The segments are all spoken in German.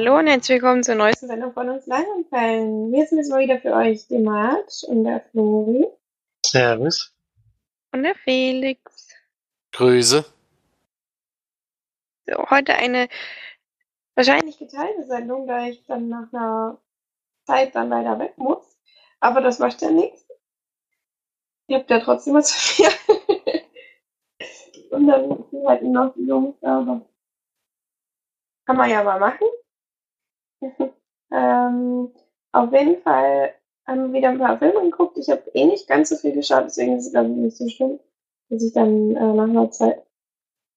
Hallo und herzlich willkommen zur neuesten Sendung von uns Langenfällen. Wir sind jetzt mal wieder für euch die March und der Flori. Servus. Und der Felix. Grüße. So, heute eine wahrscheinlich geteilte Sendung, da ich dann nach einer Zeit dann leider weg muss. Aber das macht ja nichts. Ihr habt ja trotzdem was für viel. und dann sind halt noch die Jungs da, aber kann man ja mal machen. ähm, auf jeden Fall haben wir wieder ein paar Filme geguckt. Ich habe eh nicht ganz so viel geschaut, deswegen ist es, glaube ich, nicht so schlimm, dass ich dann äh, nach einer Zeit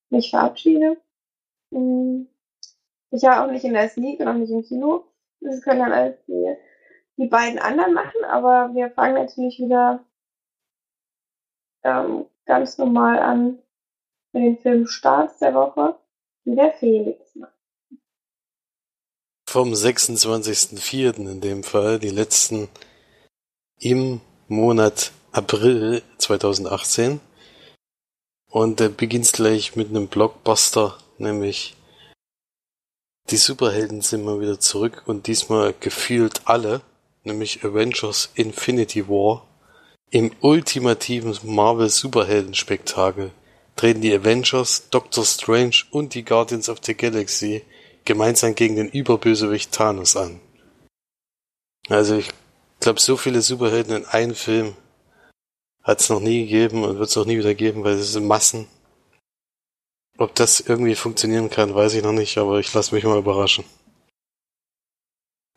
mich verabschiede. Hm. Ich war auch nicht in der Sneak und auch nicht im Kino. Das können dann alles die, die beiden anderen machen, aber wir fangen natürlich wieder ähm, ganz normal an mit den Film Starts der Woche, die der Felix macht. Vom 26.04. in dem Fall, die letzten im Monat April 2018. Und der beginnt gleich mit einem Blockbuster, nämlich die Superhelden sind mal wieder zurück und diesmal gefühlt alle, nämlich Avengers Infinity War. Im ultimativen Marvel Superhelden Spektakel treten die Avengers, Doctor Strange und die Guardians of the Galaxy gemeinsam gegen den Überbösewicht Thanos an. Also ich glaube, so viele Superhelden in einem Film hat es noch nie gegeben und wird es auch nie wieder geben, weil es sind Massen. Ob das irgendwie funktionieren kann, weiß ich noch nicht, aber ich lasse mich mal überraschen.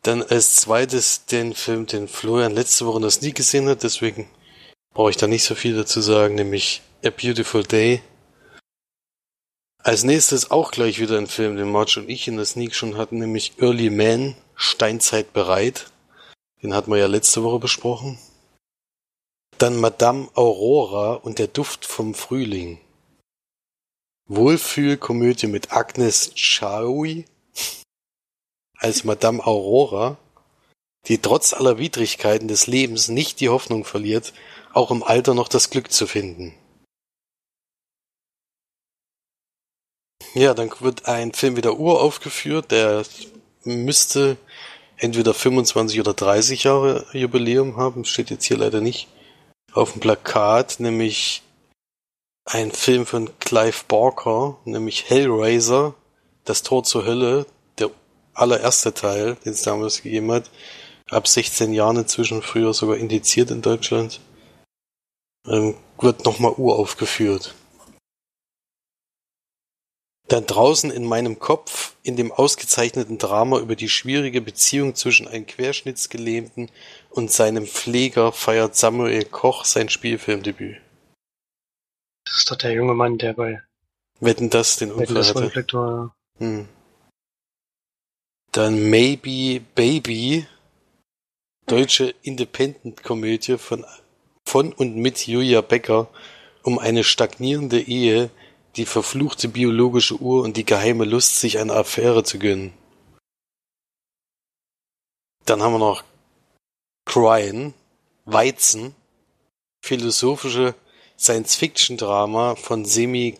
Dann als zweites den Film, den Florian letzte Woche noch nie gesehen hat, deswegen brauche ich da nicht so viel dazu sagen, nämlich A Beautiful Day als nächstes auch gleich wieder ein Film, den Marge und ich in der Sneak schon hatten, nämlich Early Man, Steinzeit bereit. Den hatten wir ja letzte Woche besprochen. Dann Madame Aurora und der Duft vom Frühling. Wohlfühlkomödie mit Agnes Chaui als Madame Aurora, die trotz aller Widrigkeiten des Lebens nicht die Hoffnung verliert, auch im Alter noch das Glück zu finden. Ja, dann wird ein Film wieder uraufgeführt, der müsste entweder 25 oder 30 Jahre Jubiläum haben, steht jetzt hier leider nicht auf dem Plakat, nämlich ein Film von Clive Barker, nämlich Hellraiser, Das Tor zur Hölle, der allererste Teil, den es damals gegeben hat, ab 16 Jahren inzwischen, früher sogar indiziert in Deutschland, ähm, wird nochmal uraufgeführt. Dann draußen in meinem Kopf, in dem ausgezeichneten Drama über die schwierige Beziehung zwischen einem Querschnittsgelähmten und seinem Pfleger feiert Samuel Koch sein Spielfilmdebüt. Das ist doch der junge Mann, der bei Wetten das den Unfall hatte. Reflektor. Hm. Dann Maybe Baby, deutsche Independent-Komödie von, von und mit Julia Becker um eine stagnierende Ehe, die verfluchte biologische Uhr und die geheime Lust, sich eine Affäre zu gönnen. Dann haben wir noch Cryen, Weizen, philosophische Science-Fiction-Drama von Semi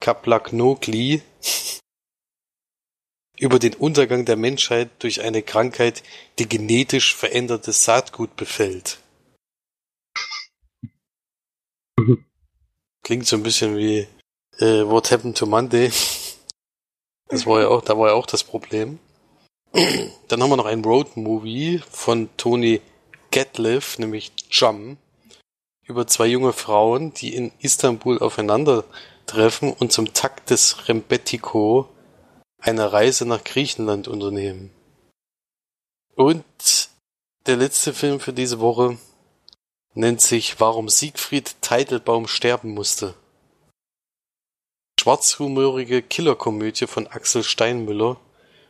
Kaplaknogli über den Untergang der Menschheit durch eine Krankheit, die genetisch verändertes Saatgut befällt. Klingt so ein bisschen wie äh, What Happened to Monday. Das war ja auch, da war ja auch das Problem. Dann haben wir noch ein Road-Movie von Tony Gatliff, nämlich Jum, über zwei junge Frauen, die in Istanbul aufeinandertreffen und zum Takt des Rembetiko eine Reise nach Griechenland unternehmen. Und der letzte Film für diese Woche nennt sich Warum Siegfried Teitelbaum sterben musste. Schwarzhumorige Killerkomödie von Axel Steinmüller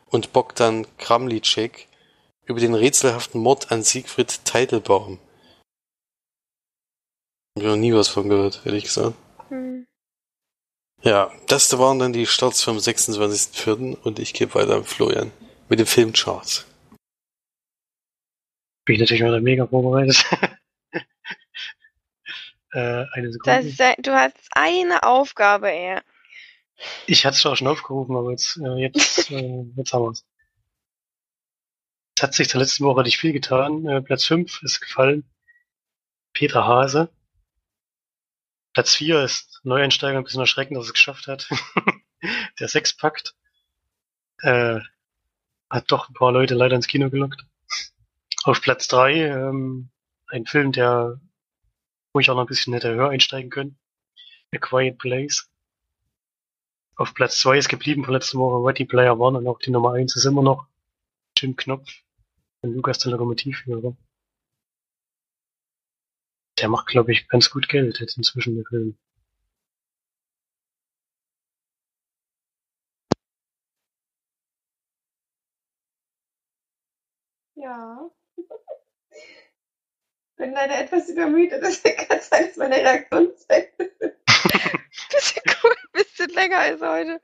und Bogdan Kramlicek über den rätselhaften Mord an Siegfried Teitelbaum. Hab ich noch nie was von gehört, ehrlich gesagt. Hm. Ja, das waren dann die Starts vom 26.04. und ich gebe weiter an Florian mit dem Filmcharts. Bin ich natürlich wieder mega vorbereitet. äh, eine Das Sekunde. ist, ein- du hast eine Aufgabe eher. Ich hatte es schon aufgerufen, aber jetzt, äh, jetzt, äh, jetzt haben wir's. Es hat sich zur letzten Woche nicht viel getan. Äh, Platz 5 ist gefallen. Peter Hase. Platz 4 ist Neueinsteiger ein bisschen erschreckend, dass es geschafft hat. Der Sechspakt. Äh, hat doch ein paar Leute leider ins Kino gelockt. Auf Platz 3 ähm, ein Film, der wo ich auch noch ein bisschen hätte höher einsteigen können. A Quiet Place. Auf Platz 2 ist geblieben von letzter Woche Ready Player One und auch die Nummer 1 ist immer noch Jim Knopf von Lukas der Lokomotivführer. Der macht, glaube ich, ganz gut Geld jetzt inzwischen, der Film. Ja. Bin leider etwas übermüdet, deswegen kann es sein, dass meine Reaktionszeit bisschen cool, bisschen länger als heute.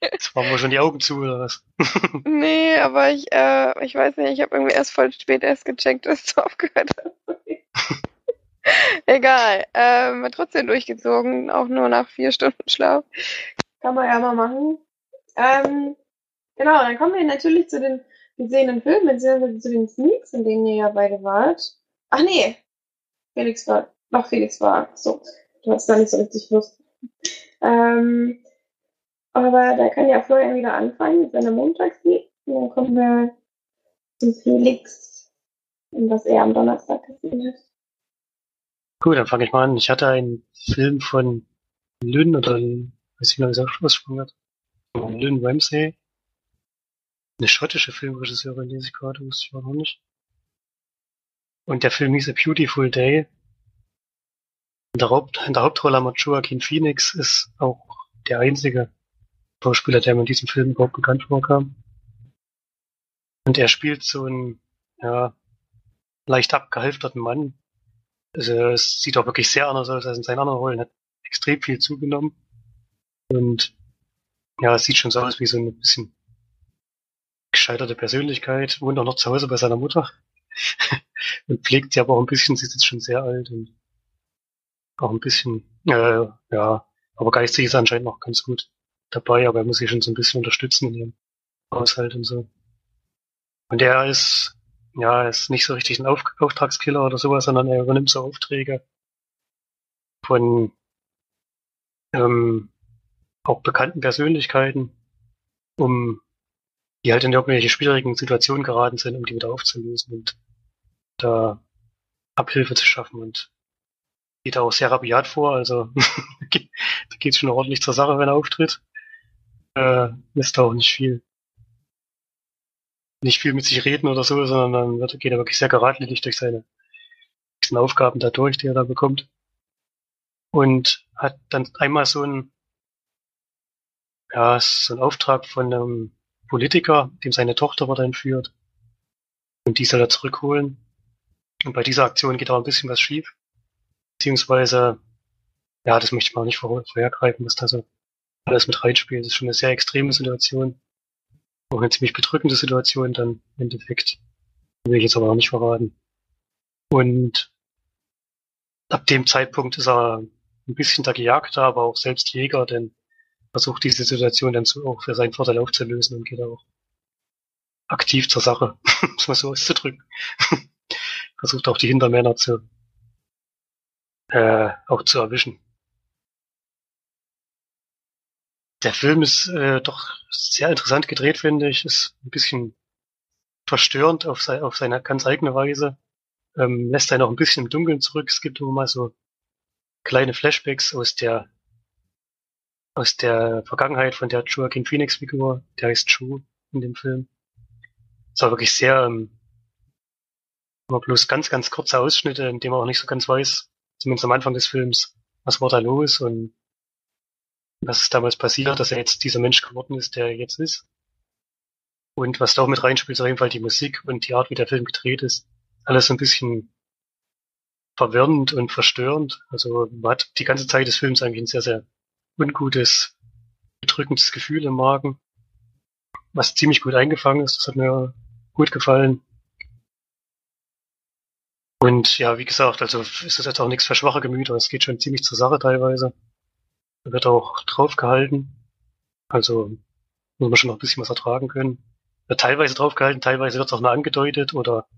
Jetzt waren wir schon die Augen zu, oder was? Nee, aber ich, äh, ich weiß nicht, ich habe irgendwie erst voll spät erst gecheckt, dass du aufgehört hast. Egal. Ähm, trotzdem durchgezogen, auch nur nach vier Stunden Schlaf. Kann man ja mal machen. Ähm, genau, dann kommen wir natürlich zu den gesehenen Filmen, beziehungsweise zu den Sneaks, in denen ihr ja beide wart. Ach nee, Felix war, noch Felix war, so. Du hast da nicht so richtig Lust. Ähm, aber da kann ja Florian wieder anfangen mit seiner Montagslied. Dann kommen wir zu Felix was er am Donnerstag gesehen hat. Gut, dann fange ich mal an. Ich hatte einen Film von Lynn oder weiß ich noch, wie es ausgesprochen. Von Lynn Ramsey. Eine schottische Filmregisseurin, die ich gerade wusste ich auch noch nicht. Und der Film hieß A Beautiful Day. In der, Haupt, in der Hauptrolle haben Joaquin Phoenix, ist auch der einzige Schauspieler, der mir in diesem Film überhaupt bekannt vorkam. Und er spielt so einen, ja, leicht abgehalfterten Mann. Also es sieht auch wirklich sehr anders aus als in seinen anderen Rollen. Hat extrem viel zugenommen. Und ja, es sieht schon so aus wie so ein bisschen gescheiterte Persönlichkeit. Wohnt auch noch zu Hause bei seiner Mutter. und pflegt sie aber auch ein bisschen. Sie ist jetzt schon sehr alt und auch ein bisschen, äh, ja, aber geistig ist er anscheinend noch ganz gut dabei, aber er muss sich schon so ein bisschen unterstützen in ihrem Haushalt und so. Und er ist, ja, ist nicht so richtig ein Auf Auftragskiller oder sowas, sondern er übernimmt so Aufträge von ähm, auch bekannten Persönlichkeiten, um die halt in irgendwelche schwierigen Situationen geraten sind, um die wieder aufzulösen und da Abhilfe zu schaffen und geht auch sehr rabiat vor, also da geht schon ordentlich zur Sache, wenn er auftritt. Äh, lässt auch nicht viel nicht viel mit sich reden oder so, sondern dann geht er wirklich sehr geradlinig durch seine Aufgaben dadurch, die er da bekommt. Und hat dann einmal so ein ja, so ein Auftrag von einem Politiker, dem seine Tochter wird entführt. Und die soll er zurückholen. Und bei dieser Aktion geht auch ein bisschen was schief. Beziehungsweise, ja, das möchte ich mal nicht vor, vorhergreifen, was da so alles mit reinspielt. Das ist schon eine sehr extreme Situation. Auch eine ziemlich bedrückende Situation dann im Endeffekt. Will ich jetzt aber auch nicht verraten. Und ab dem Zeitpunkt ist er ein bisschen der Gejagter, aber auch selbst Jäger, denn versucht diese Situation dann so auch für seinen Vorteil aufzulösen und geht auch aktiv zur Sache, muss man so auszudrücken. Versucht auch die Hintermänner zu äh, auch zu erwischen. Der Film ist äh, doch sehr interessant gedreht, finde ich. Ist ein bisschen verstörend auf, se auf seine ganz eigene Weise. Ähm, lässt einen auch ein bisschen im Dunkeln zurück. Es gibt immer mal so kleine Flashbacks aus der aus der Vergangenheit von der Joaquin Phoenix Figur. Der heißt Chu in dem Film. Es war wirklich sehr ähm, immer bloß ganz, ganz kurze Ausschnitte, in dem man auch nicht so ganz weiß, zumindest am Anfang des Films, was war da los und was ist damals passiert, dass er jetzt dieser Mensch geworden ist, der er jetzt ist. Und was da auch mit reinspielt, ist auf jeden Fall die Musik und die Art, wie der Film gedreht ist. Alles so ein bisschen verwirrend und verstörend. Also man hat die ganze Zeit des Films eigentlich ein sehr, sehr ungutes, bedrückendes Gefühl im Magen, was ziemlich gut eingefangen ist. Das hat mir gut gefallen. Und ja, wie gesagt, also ist das jetzt auch nichts für schwache Gemüter. Es geht schon ziemlich zur Sache teilweise. Wird auch drauf gehalten. Also muss man schon noch ein bisschen was ertragen können. wird teilweise draufgehalten, teilweise wird es auch nur angedeutet oder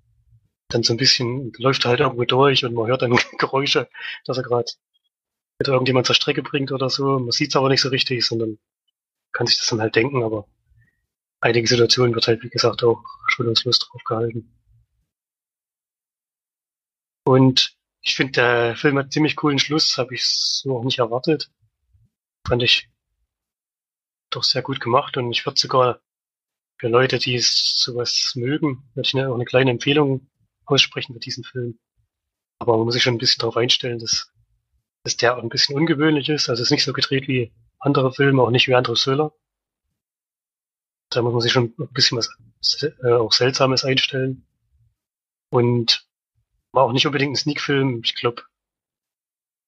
dann so ein bisschen läuft er halt irgendwo durch und man hört dann Geräusche, dass er gerade mit irgendjemand zur Strecke bringt oder so. Man sieht es aber nicht so richtig, sondern kann sich das dann halt denken, aber einige Situationen wird halt, wie gesagt, auch schonungslos drauf gehalten. Und ich finde, der Film hat ziemlich coolen Schluss, habe ich so auch nicht erwartet. Fand ich doch sehr gut gemacht und ich würde sogar für Leute, die es sowas mögen, würde ich auch eine kleine Empfehlung aussprechen für diesen Film. Aber man muss sich schon ein bisschen darauf einstellen, dass, dass der auch ein bisschen ungewöhnlich ist. Also es ist nicht so gedreht wie andere Filme, auch nicht wie andere Thriller. Da muss man sich schon ein bisschen was äh, auch Seltsames einstellen. Und war auch nicht unbedingt ein Sneak-Film. Ich glaube,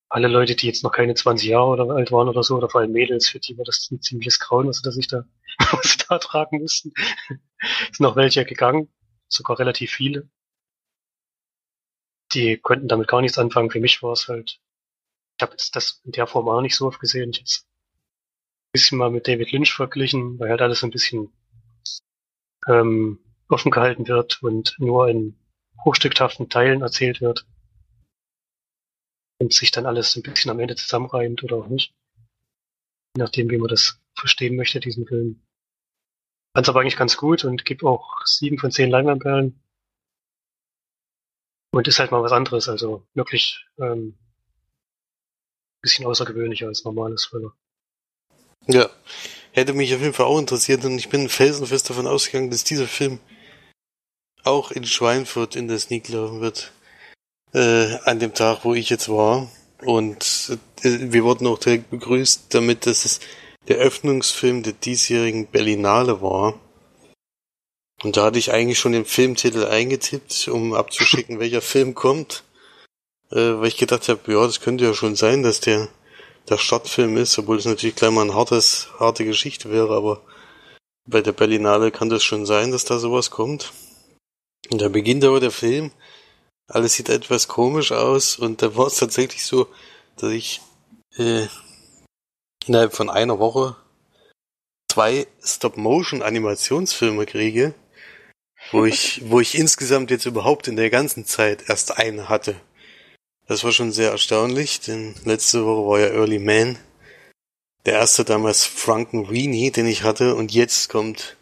alle Leute, die jetzt noch keine 20 Jahre oder alt waren oder so, oder vor allem Mädels, für die war das ein ziemliches Grauen, was sie da sich da, was da tragen mussten. sind noch welche gegangen, sogar relativ viele. Die konnten damit gar nichts anfangen. Für mich war es halt, ich habe das in der Form auch nicht so oft gesehen. Ich jetzt ein bisschen mal mit David Lynch verglichen, weil halt alles ein bisschen ähm, offen gehalten wird und nur in hochstückhaften Teilen erzählt wird und sich dann alles ein bisschen am Ende zusammenreimt oder auch nicht. Je nachdem, wie man das verstehen möchte, diesen Film. Fand's aber eigentlich ganz gut und gibt auch sieben von zehn Leinwandperlen. Und ist halt mal was anderes, also wirklich ähm, bisschen außergewöhnlicher als normales Thriller. Ja, hätte mich auf jeden Fall auch interessiert und ich bin felsenfest davon ausgegangen, dass dieser Film auch in Schweinfurt in der Sneak laufen wird. Äh, an dem Tag, wo ich jetzt war. Und äh, wir wurden auch direkt begrüßt, damit dass es der Öffnungsfilm der diesjährigen Berlinale war. Und da hatte ich eigentlich schon den Filmtitel eingetippt, um abzuschicken, welcher Film kommt. Äh, weil ich gedacht habe, ja, das könnte ja schon sein, dass der der Startfilm ist, obwohl es natürlich gleich mal ein hartes, harte Geschichte wäre, aber bei der Berlinale kann das schon sein, dass da sowas kommt. Und da beginnt aber der Film. Alles sieht etwas komisch aus und da war es tatsächlich so, dass ich äh, innerhalb von einer Woche zwei Stop-Motion-Animationsfilme kriege, wo ich, wo ich insgesamt jetzt überhaupt in der ganzen Zeit erst einen hatte. Das war schon sehr erstaunlich, denn letzte Woche war ja Early Man. Der erste damals Frankenweenie, den ich hatte, und jetzt kommt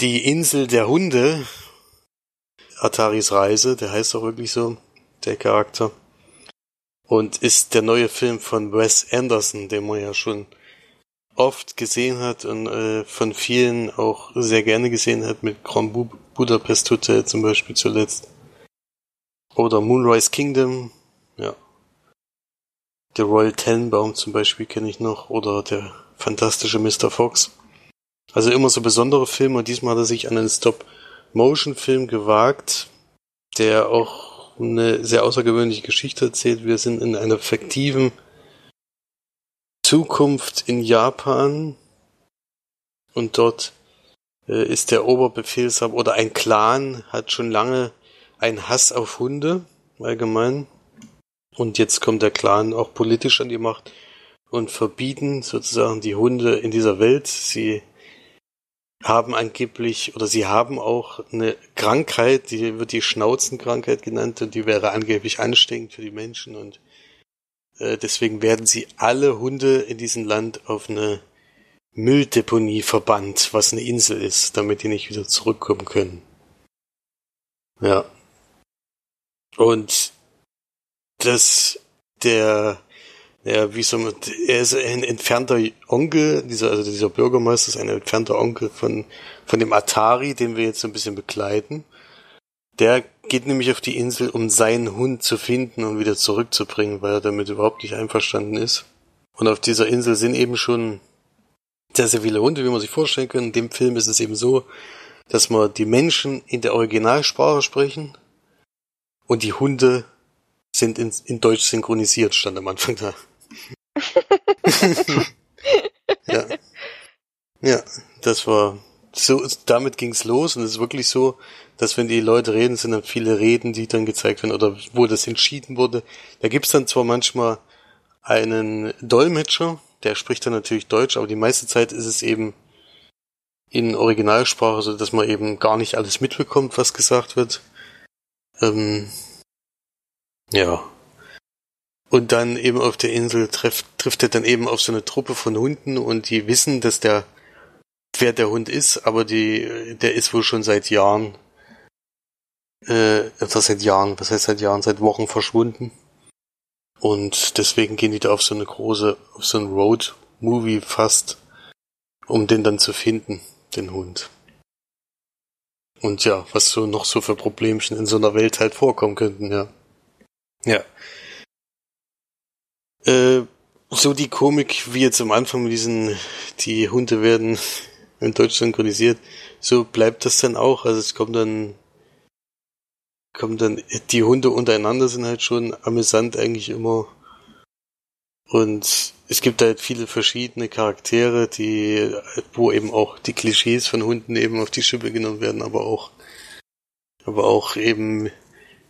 die Insel der Hunde. Ataris Reise, der heißt auch wirklich so, der Charakter. Und ist der neue Film von Wes Anderson, den man ja schon oft gesehen hat und äh, von vielen auch sehr gerne gesehen hat, mit Grand Budapest Hotel zum Beispiel zuletzt. Oder Moonrise Kingdom, ja. Der Royal Tenenbaum zum Beispiel kenne ich noch oder der fantastische Mr. Fox. Also immer so besondere Filme und diesmal hat er sich an einen Stop-Motion-Film gewagt, der auch eine sehr außergewöhnliche Geschichte erzählt. Wir sind in einer fiktiven Zukunft in Japan und dort äh, ist der Oberbefehlshaber oder ein Clan hat schon lange einen Hass auf Hunde allgemein und jetzt kommt der Clan auch politisch an die Macht und verbieten sozusagen die Hunde in dieser Welt. Sie haben angeblich oder sie haben auch eine Krankheit, die wird die Schnauzenkrankheit genannt und die wäre angeblich ansteckend für die Menschen und äh, deswegen werden sie alle Hunde in diesem Land auf eine Mülldeponie verbannt, was eine Insel ist, damit die nicht wieder zurückkommen können. Ja. Und dass der, ja, wie soll man, er ist ein entfernter Onkel, dieser, also dieser Bürgermeister ist ein entfernter Onkel von, von dem Atari, den wir jetzt so ein bisschen begleiten. Der geht nämlich auf die Insel, um seinen Hund zu finden und wieder zurückzubringen, weil er damit überhaupt nicht einverstanden ist. Und auf dieser Insel sind eben schon sehr, sehr viele Hunde, wie man sich vorstellen kann. In dem Film ist es eben so, dass man die Menschen in der Originalsprache sprechen und die Hunde sind in, in Deutsch synchronisiert, stand am Anfang da. Ja. Ja, das war so, damit ging's los und es ist wirklich so, dass wenn die Leute reden, sind dann viele Reden, die dann gezeigt werden oder wo das entschieden wurde. Da gibt's dann zwar manchmal einen Dolmetscher, der spricht dann natürlich Deutsch, aber die meiste Zeit ist es eben in Originalsprache, so dass man eben gar nicht alles mitbekommt, was gesagt wird. Ähm, ja. Und dann eben auf der Insel trifft, trifft er dann eben auf so eine Truppe von Hunden und die wissen, dass der, wer der Hund ist, aber die, der ist wohl schon seit Jahren, äh, also seit Jahren, was heißt seit Jahren, seit Wochen verschwunden. Und deswegen gehen die da auf so eine große, auf so ein Road-Movie fast, um den dann zu finden, den Hund. Und ja, was so noch so für Problemchen in so einer Welt halt vorkommen könnten, ja. Ja. Äh, so die Komik, wie jetzt am Anfang mit diesen, die Hunde werden in Deutsch synchronisiert, so bleibt das dann auch. Also es kommt dann, kommt dann, die Hunde untereinander sind halt schon amüsant eigentlich immer. Und es gibt halt viele verschiedene Charaktere, die, wo eben auch die Klischees von Hunden eben auf die Schippe genommen werden, aber auch, aber auch eben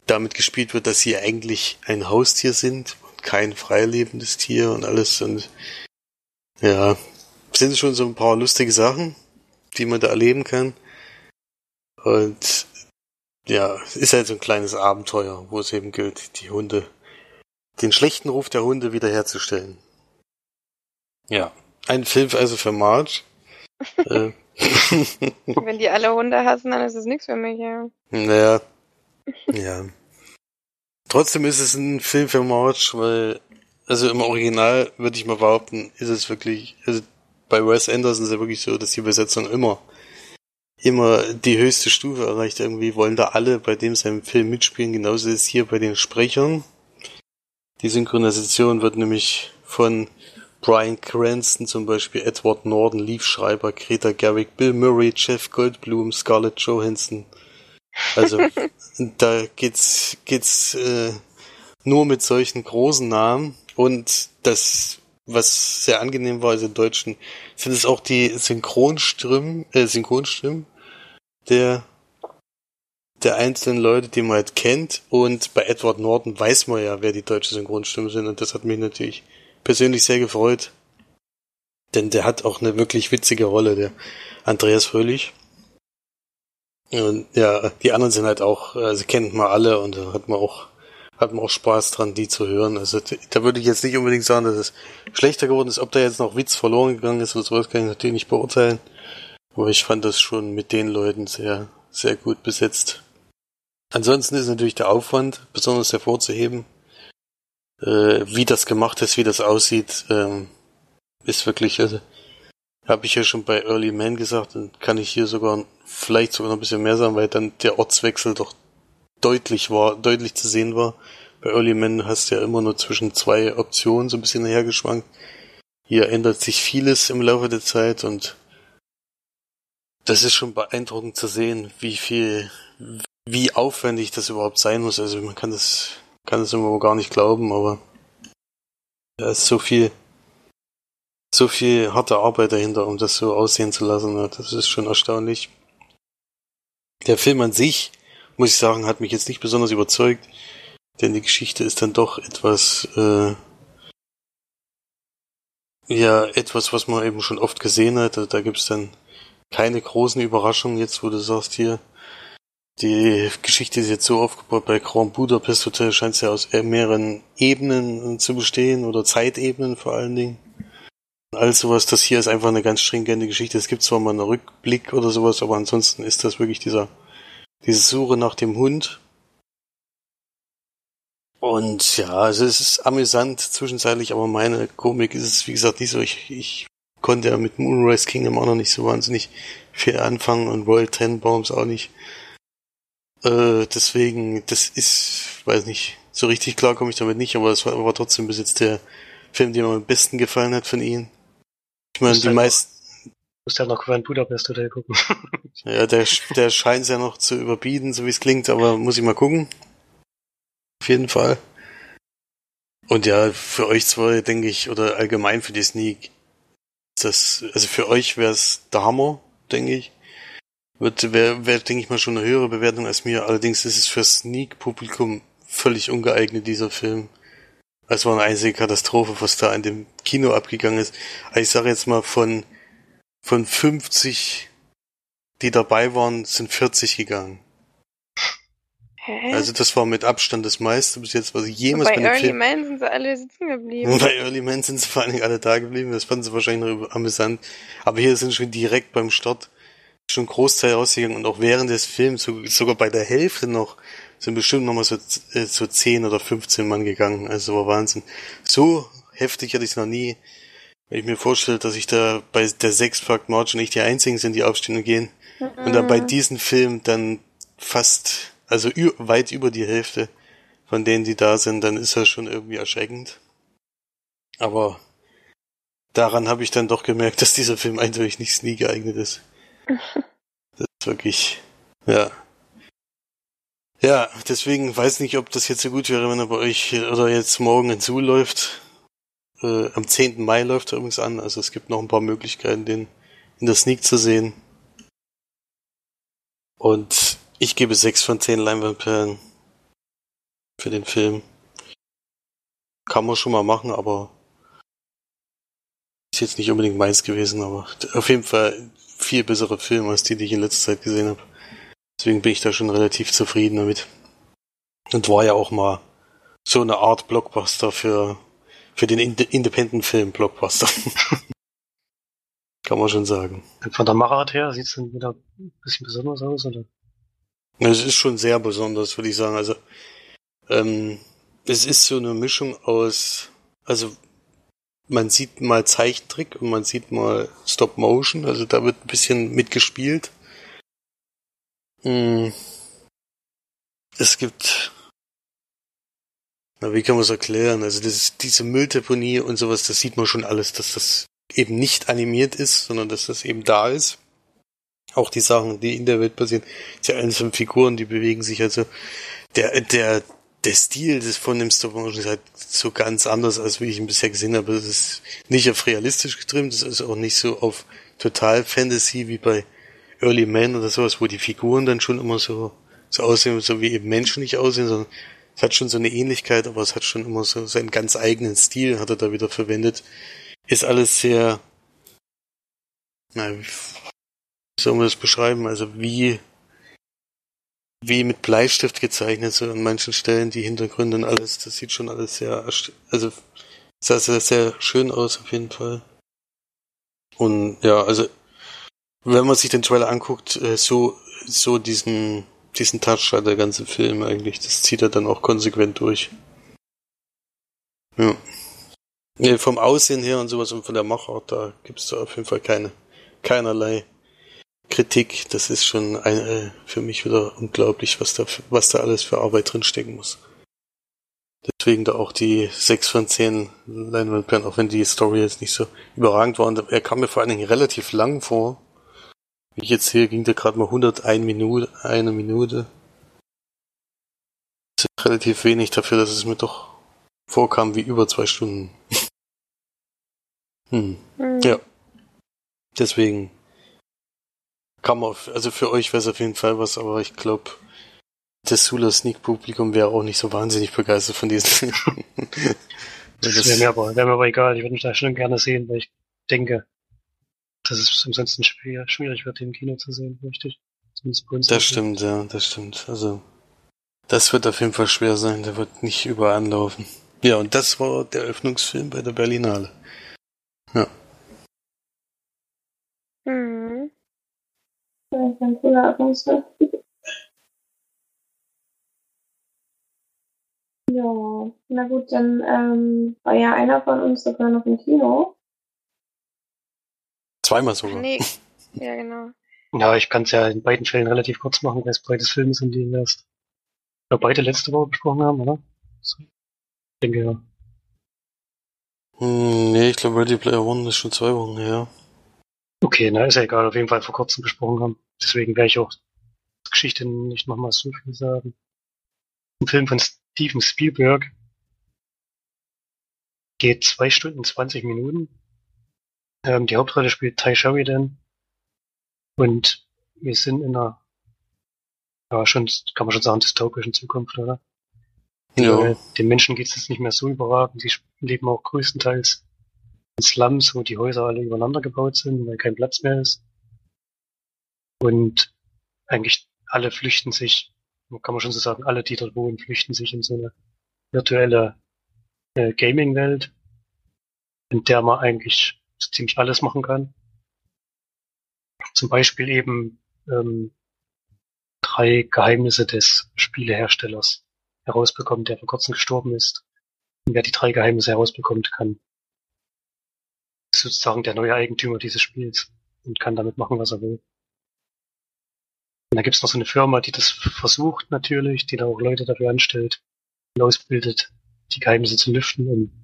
damit gespielt wird, dass sie eigentlich ein Haustier sind kein freilebendes Tier und alles und ja, sind schon so ein paar lustige Sachen, die man da erleben kann. Und ja, ist halt so ein kleines Abenteuer, wo es eben gilt, die Hunde den schlechten Ruf der Hunde wiederherzustellen. Ja, ein Film also für Marge. äh. Wenn die alle Hunde hassen, dann ist es nichts für mich, ja. Naja, ja. Trotzdem ist es ein Film für Marge, weil, also im Original würde ich mal behaupten, ist es wirklich, also bei Wes Anderson ist es ja wirklich so, dass die Übersetzung immer, immer die höchste Stufe erreicht. Irgendwie wollen da alle bei dem seinem Film mitspielen. Genauso ist es hier bei den Sprechern. Die Synchronisation wird nämlich von Brian Cranston zum Beispiel, Edward Norton, Leaf Schreiber, Greta Gerwig, Bill Murray, Jeff Goldblum, Scarlett Johansson. Also da geht's geht's äh, nur mit solchen großen Namen und das was sehr angenehm war, also im Deutschen, sind es auch die Synchronstimmen, äh, Synchronstimmen der der einzelnen Leute, die man halt kennt. Und bei Edward Norton weiß man ja, wer die deutsche Synchronstimmen sind. Und das hat mich natürlich persönlich sehr gefreut. Denn der hat auch eine wirklich witzige Rolle, der Andreas Fröhlich. Ja, die anderen sind halt auch, also kennt man alle und hat man auch, hat man auch Spaß dran, die zu hören. Also da würde ich jetzt nicht unbedingt sagen, dass es schlechter geworden ist. Ob da jetzt noch Witz verloren gegangen ist oder sowas, kann ich natürlich nicht beurteilen. Aber ich fand das schon mit den Leuten sehr, sehr gut besetzt. Ansonsten ist natürlich der Aufwand besonders hervorzuheben. Äh, wie das gemacht ist, wie das aussieht, ähm, ist wirklich, also, habe ich ja schon bei Early Man gesagt, dann kann ich hier sogar vielleicht sogar noch ein bisschen mehr sagen, weil dann der Ortswechsel doch deutlich war, deutlich zu sehen war. Bei Early Man hast du ja immer nur zwischen zwei Optionen so ein bisschen hergeschwankt. Hier ändert sich vieles im Laufe der Zeit und das ist schon beeindruckend zu sehen, wie viel, wie aufwendig das überhaupt sein muss. Also man kann das, kann das immer gar nicht glauben, aber da ist so viel, so viel harte Arbeit dahinter, um das so aussehen zu lassen. Das ist schon erstaunlich. Der Film an sich, muss ich sagen, hat mich jetzt nicht besonders überzeugt, denn die Geschichte ist dann doch etwas, äh, ja, etwas, was man eben schon oft gesehen hat. Da gibt's dann keine großen Überraschungen jetzt, wo du sagst hier, die Geschichte ist jetzt so aufgebaut, bei Grand Budapest Hotel scheint es ja aus mehreren Ebenen zu bestehen oder Zeitebenen vor allen Dingen. All sowas, das hier ist einfach eine ganz stringente Geschichte. Es gibt zwar mal einen Rückblick oder sowas, aber ansonsten ist das wirklich dieser, diese Suche nach dem Hund. Und ja, also es ist amüsant zwischenzeitlich, aber meine Komik ist es, wie gesagt, nicht so. Ich, ich konnte ja mit Moonrise Kingdom auch noch nicht so wahnsinnig viel anfangen und Royal Tenenbaums auch nicht. Äh, deswegen, das ist, weiß nicht, so richtig klar komme ich damit nicht, aber es war, war trotzdem bis jetzt der Film, der mir am besten gefallen hat von ihnen. Ich meine, die halt meisten. Musst ja noch Grand Budapest Hotel gucken. ja, der, der scheint ja noch zu überbieten, so wie es klingt, aber muss ich mal gucken. Auf jeden Fall. Und ja, für euch zwei, denke ich, oder allgemein für die Sneak, das, also für euch wäre es der Hammer, denke ich. Wird, wäre, wär, denke ich mal, schon eine höhere Bewertung als mir. Allerdings ist es für Sneak-Publikum völlig ungeeignet, dieser Film. Es war eine einzige Katastrophe, was da in dem Kino abgegangen ist. Also ich sage jetzt mal von, von 50 die dabei waren, sind 40 gegangen. Hä? Also das war mit Abstand das meiste bis jetzt, was ich jemals bei bei Early Film... Man sind sie alle sitzen geblieben. Bei Early Man sind sie vor allen Dingen alle da geblieben. Das fanden sie wahrscheinlich noch amüsant. Aber hier sind schon direkt beim Start schon ein Großteil rausgegangen und auch während des Films, so- sogar bei der Hälfte noch, sind bestimmt noch mal so, äh, so 10 oder 15 Mann gegangen. Also war Wahnsinn. So heftig hatte ich es noch nie. Wenn ich mir vorstelle, dass ich da bei der Sechspack March nicht die einzigen sind, die aufstehen und gehen. Und dann bei diesem Film dann fast, also weit über die Hälfte von denen, die da sind, dann ist das schon irgendwie erschreckend. Aber daran habe ich dann doch gemerkt, dass dieser Film eindeutig nicht nie geeignet ist. Das ist wirklich, ja. Ja, deswegen weiß nicht, ob das jetzt so gut wäre, wenn er bei euch oder jetzt morgen in Zoo läuft. Äh, am 10. Mai läuft er übrigens an, also es gibt noch ein paar Möglichkeiten, den in der Sneak zu sehen. Und ich gebe 6 von 10 Leinwandperlen für den Film. Kann man schon mal machen, aber ist jetzt nicht unbedingt meins gewesen, aber auf jeden Fall viel bessere Film als die, die ich in letzter Zeit gesehen habe. Deswegen bin ich da schon relativ zufrieden damit. Und war ja auch mal so eine Art Blockbuster für, für den Inde Independent-Film Blockbuster. Kann man schon sagen. Von der Machart her sieht es dann wieder ein bisschen besonders aus, oder? Es ist schon sehr besonders, würde ich sagen. Also, ähm, es ist so eine Mischung aus, also, man sieht mal Zeichentrick und man sieht mal Stop Motion, also da wird ein bisschen mitgespielt. Mm. Es gibt, na, wie kann man es erklären? Also, das ist diese Mülldeponie und sowas, das sieht man schon alles, dass das eben nicht animiert ist, sondern dass das eben da ist. Auch die Sachen, die in der Welt passieren, die einzelnen Figuren, die bewegen sich also. Der, der, der Stil des von dem Stop Motion ist halt so ganz anders, als wie ich ihn bisher gesehen habe. Es ist nicht auf realistisch getrimmt, es ist auch nicht so auf total Fantasy wie bei Early Man oder sowas, wo die Figuren dann schon immer so, so aussehen, so wie eben Menschen nicht aussehen, sondern es hat schon so eine Ähnlichkeit, aber es hat schon immer so seinen ganz eigenen Stil, hat er da wieder verwendet. Ist alles sehr, na, wie soll man das beschreiben? Also wie, wie mit Bleistift gezeichnet, so an manchen Stellen, die Hintergründe und alles, das sieht schon alles sehr, also, sah sehr, sehr schön aus, auf jeden Fall. Und, ja, also, wenn man sich den Trailer anguckt, äh, so, so diesen, diesen Touch hat der ganze Film eigentlich, das zieht er dann auch konsequent durch. Ja. Vom Aussehen her und sowas und von der Machart, da gibt's da auf jeden Fall keine, keinerlei Kritik. Das ist schon ein, äh, für mich wieder unglaublich, was da, was da alles für Arbeit drinstecken muss. Deswegen da auch die 6 von 10 Leinwandperlen, auch wenn die Story jetzt nicht so überragend war. Und er kam mir vor allen Dingen relativ lang vor. Wie ich jetzt sehe, ging der gerade mal 101 Minute, eine Minute. Das ist relativ wenig dafür, dass es mir doch vorkam wie über zwei Stunden. hm. Hm. Ja. Deswegen kann man, auf, also für euch wäre es auf jeden Fall was, aber ich glaube, das Sula Sneak Publikum wäre auch nicht so wahnsinnig begeistert von diesen. Das, das, wäre mir, aber, wär mir aber egal. Ich würde mich da schon gerne sehen, weil ich denke, dass es ansonsten schwer, schwierig wird, den im Kino zu sehen, richtig? Zumindest bei uns. das stimmt, ja, das stimmt. Also, das wird auf jeden Fall schwer sein. Der wird nicht überall anlaufen. Ja, und das war der Eröffnungsfilm bei der Berlinale. Hm. Das ist ein cooler Eröffnungsfilm. Ja, na gut, dann ähm, war ja einer von uns sogar noch im Kino. Zweimal sogar. Nee. Ja, genau. Ja, ich kann es ja in beiden Fällen relativ kurz machen, weil es beides Filme sind, die wir erst ja, beide letzte Woche besprochen haben, oder? So. Ich denke ja. Hm, nee, ich glaube, Ready Player One ist schon zwei Wochen her. Okay, na ist ja egal, auf jeden Fall vor kurzem besprochen haben. Deswegen werde ich auch Geschichte nicht nochmal so viel sagen. Ein Film von Steven Spielberg geht zwei Stunden 20 Minuten. Ähm, die Hauptrolle spielt Ty Sheridan. Und wir sind in einer, ja, schon, kann man schon sagen, dystopischen Zukunft, oder? Ja. Äh, den Menschen geht es jetzt nicht mehr so überragend. Sie leben auch größtenteils in Slums, wo die Häuser alle übereinander gebaut sind, weil kein Platz mehr ist. Und eigentlich alle flüchten sich, kann man schon so sagen, alle, die dort wohnen, flüchten sich in so eine virtuelle äh, Gaming-Welt, in der man eigentlich so ziemlich alles machen kann. Zum Beispiel eben ähm, drei Geheimnisse des Spieleherstellers herausbekommen, der vor kurzem gestorben ist. Und wer die drei Geheimnisse herausbekommt, kann ist sozusagen der neue Eigentümer dieses Spiels und kann damit machen, was er will. Und da gibt's noch so eine Firma, die das versucht natürlich, die da auch Leute dafür anstellt, und ausbildet, die Geheimnisse zu lüften, um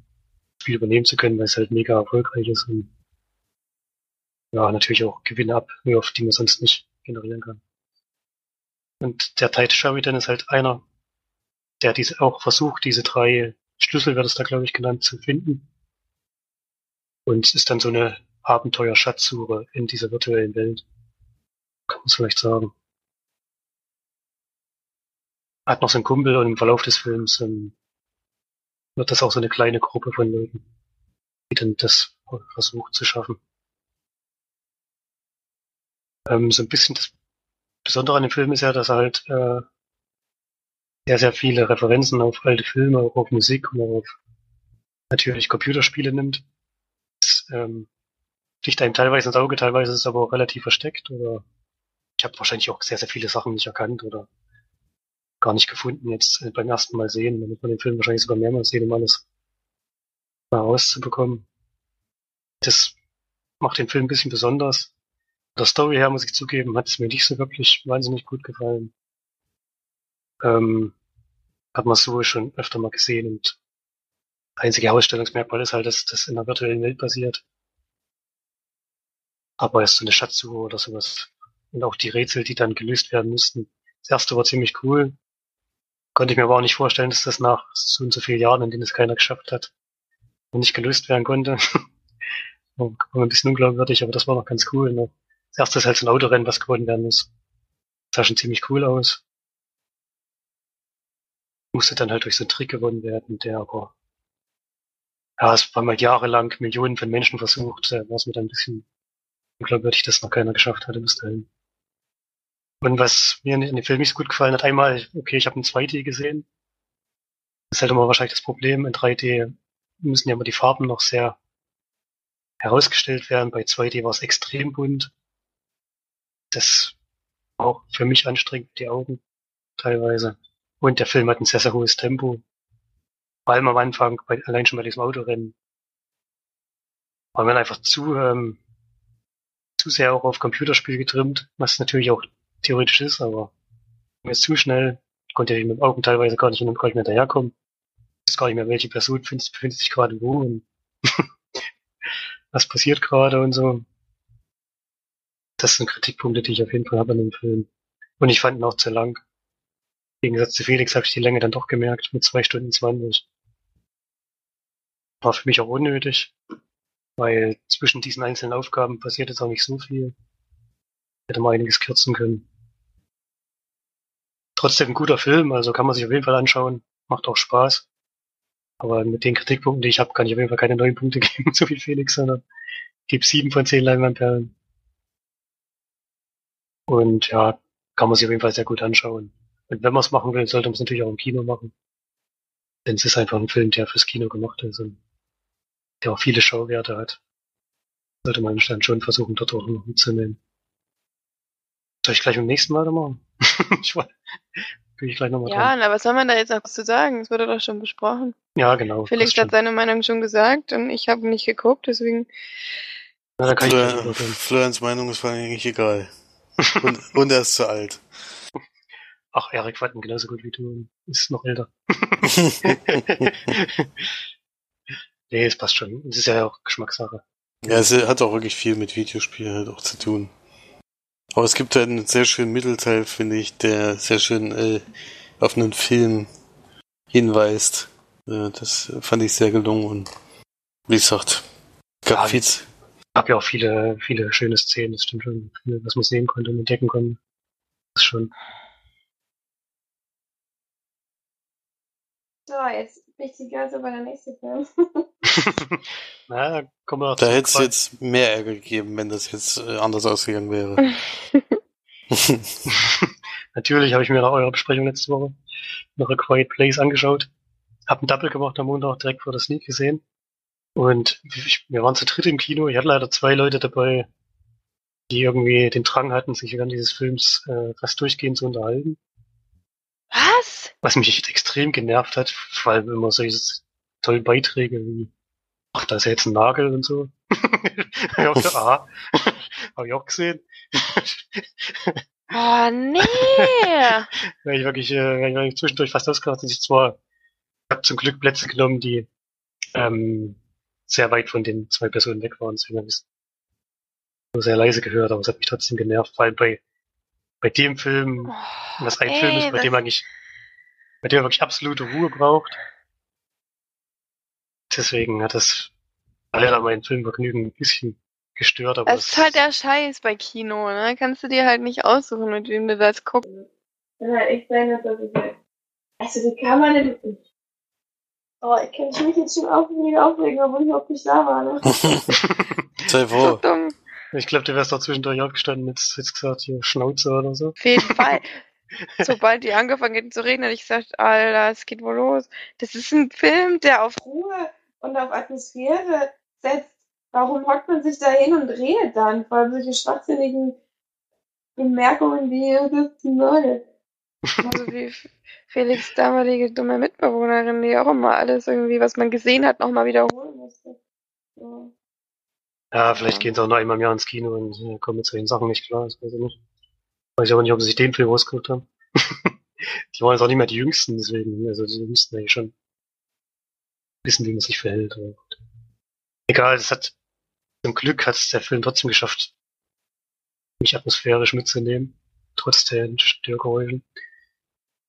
Spiel übernehmen zu können, weil es halt mega erfolgreich ist und ja, natürlich auch Gewinne abwirft, die man sonst nicht generieren kann. Und der Tide Sheridan ist halt einer, der diese auch versucht, diese drei Schlüssel wird es da, glaube ich, genannt, zu finden. Und es ist dann so eine Abenteuer-Schatzsuche in dieser virtuellen Welt. Kann man es vielleicht sagen. Hat noch so einen Kumpel und im Verlauf des Films ähm, wird das auch so eine kleine Gruppe von Leuten, die dann das versucht zu schaffen. Ähm, so ein bisschen das Besondere an dem Film ist ja, dass er halt äh, sehr, sehr viele Referenzen auf alte Filme, auch auf Musik und auf natürlich Computerspiele nimmt. Das ähm, sticht einem teilweise ins Auge, teilweise ist es aber auch relativ versteckt oder ich habe wahrscheinlich auch sehr, sehr viele Sachen nicht erkannt oder gar nicht gefunden jetzt äh, beim ersten Mal sehen. damit man den Film wahrscheinlich sogar mehrmals sehen, um alles mal rauszubekommen. Das macht den Film ein bisschen besonders der Story her muss ich zugeben, hat es mir nicht so wirklich wahnsinnig gut gefallen. Ähm, hat man so schon öfter mal gesehen und einzige Ausstellungsmerkmal ist halt, dass das in der virtuellen Welt basiert. Aber erst so eine Schatzsuche oder sowas. Und auch die Rätsel, die dann gelöst werden mussten. Das erste war ziemlich cool. Konnte ich mir aber auch nicht vorstellen, dass das nach so und so vielen Jahren, in denen es keiner geschafft hat, und nicht gelöst werden konnte. war ein bisschen unglaubwürdig, aber das war noch ganz cool. Ne? Das erste ist halt so ein Autorennen, was gewonnen werden muss. Das sah schon ziemlich cool aus. Musste dann halt durch so einen Trick gewonnen werden, der aber, ja, es war mal jahrelang Millionen von Menschen versucht, war es mir dann ein bisschen unglaubwürdig, dass noch keiner geschafft hatte bis dahin. Und was mir in dem Film nicht so gut gefallen hat, einmal, okay, ich habe einen 2D gesehen. Das ist halt immer wahrscheinlich das Problem. In 3D müssen ja immer die Farben noch sehr herausgestellt werden. Bei 2D war es extrem bunt das auch für mich anstrengend, die Augen teilweise. Und der Film hat ein sehr, sehr hohes Tempo. Vor allem am Anfang, bei, allein schon bei diesem Autorennen. War man einfach zu, ähm, zu sehr auch auf Computerspiel getrimmt, was natürlich auch theoretisch ist, aber mir ist zu schnell, konnte ich mit den Augen teilweise gar nicht, gar nicht mehr daherkommen. Ich weiß gar nicht mehr, welche Person befindet, befindet sich gerade wo und was passiert gerade und so das sind Kritikpunkte, die ich auf jeden Fall habe an dem Film. Und ich fand ihn auch zu lang. Im Gegensatz zu Felix habe ich die Länge dann doch gemerkt mit zwei Stunden zwanzig. War für mich auch unnötig, weil zwischen diesen einzelnen Aufgaben passiert jetzt auch nicht so viel. Hätte man einiges kürzen können. Trotzdem ein guter Film, also kann man sich auf jeden Fall anschauen. Macht auch Spaß. Aber mit den Kritikpunkten, die ich habe, kann ich auf jeden Fall keine neuen Punkte geben, so wie Felix, sondern gebe sieben von zehn Leinwandperlen. Und ja, kann man sich auf jeden Fall sehr gut anschauen. Und wenn man es machen will, sollte man es natürlich auch im Kino machen. Denn es ist einfach ein Film, der fürs Kino gemacht ist und der auch viele Schauwerte hat. Sollte man dann schon versuchen, dort auch noch mitzunehmen. Soll ich gleich beim nächsten Mal machen? ich bin ich gleich nochmal Ja, dran. na, was soll man da jetzt noch zu sagen? Das wurde doch schon besprochen. Ja, genau. Felix hat seine Meinung schon gesagt und ich habe nicht geguckt, deswegen. Na, dann kann ich gleich Flor übergehen. Florians Meinung ist vor allem eigentlich egal. Und, und er ist zu alt. Ach, Erik fand ihn genauso gut wie du ist noch älter. nee, es passt schon. Es ist ja auch Geschmackssache. Ja, es hat auch wirklich viel mit Videospielen halt auch zu tun. Aber es gibt einen sehr schönen Mittelteil, finde ich, der sehr schön äh, auf einen Film hinweist. Äh, das fand ich sehr gelungen und wie gesagt, gab Ja, viel, gab ja auch viele, viele schöne Szenen, das stimmt schon, viel, was man sehen konnte und entdecken konnte. Das ist schon. So, jetzt wichtiger aber der nächste Film. Na, da kommen wir da zum hätte es jetzt mehr Ärger gegeben, wenn das jetzt äh, anders ausgegangen wäre. Natürlich habe ich mir nach eurer Besprechung letzte Woche noch A Quiet Place angeschaut. Hab ein Double gemacht am Montag direkt vor der Sneak gesehen. Und ich, wir waren zu dritt im Kino. Ich hatte leider zwei Leute dabei, die irgendwie den Drang hatten, sich während dieses Films äh, fast durchgehend zu unterhalten. Was? Was mich echt extrem genervt hat, vor allem immer solche tolle Beiträge wie Ach, da ist ja jetzt ein Nagel und so. ja, ah, habe ich auch gesehen. Oh, nee. ja, ich wirklich, äh, ich war zwischendurch fast ausgerastet. Ich zwar, ich habe zum Glück Plätze genommen, die ähm, sehr weit von den zwei Personen weg waren, deswegen habe ich nur sehr leise gehört, aber es hat mich trotzdem genervt, weil bei bei dem Film, Oh, was ein ey, Film ist, bei dem eigentlich, bei dem er wirklich absolute Ruhe braucht. Deswegen hat das leider mein Filmvergnügen ein bisschen gestört, aber Das ist halt der Scheiß bei Kino, ne? Kannst du dir halt nicht aussuchen, mit wem du das guckst. Kann halt echt sein, dass das halt. Also, wie kann man denn. Oh, ich kann mich jetzt schon auf, wieder aufregen, obwohl ich überhaupt nicht da war, ne? Sei So froh. dumm. Ich glaube, du wärst doch zwischendurch aufgestanden und jetzt, gesagt, hier Schnauze oder so. Auf jeden Fall. Sobald die angefangen hätten zu reden, hätte ich gesagt, Alter, es geht wohl los. Das ist ein Film, der auf Ruhe und auf Atmosphäre setzt. Warum hockt man sich da hin und redet dann? Vor allem solche schwachsinnigen Bemerkungen wie, das ist neu. So wie Felix damalige dumme Mitbewohnerin, die auch immer alles irgendwie, was man gesehen hat, nochmal wiederholen musste. Ja. Ja, vielleicht gehen sie auch noch einmal im Jahr ins Kino und äh, kommen mit solchen Sachen nicht klar, das weiß ich nicht. Weiß ich auch nicht, ob sie sich den Film ausgeguckt haben. die waren jetzt auch nicht mehr die Jüngsten, deswegen, also die müssten eigentlich schon wissen, wie man sich verhält. Aber. Egal, es hat, zum Glück hat es der Film trotzdem geschafft, mich atmosphärisch mitzunehmen, trotz der Störgeräuschen.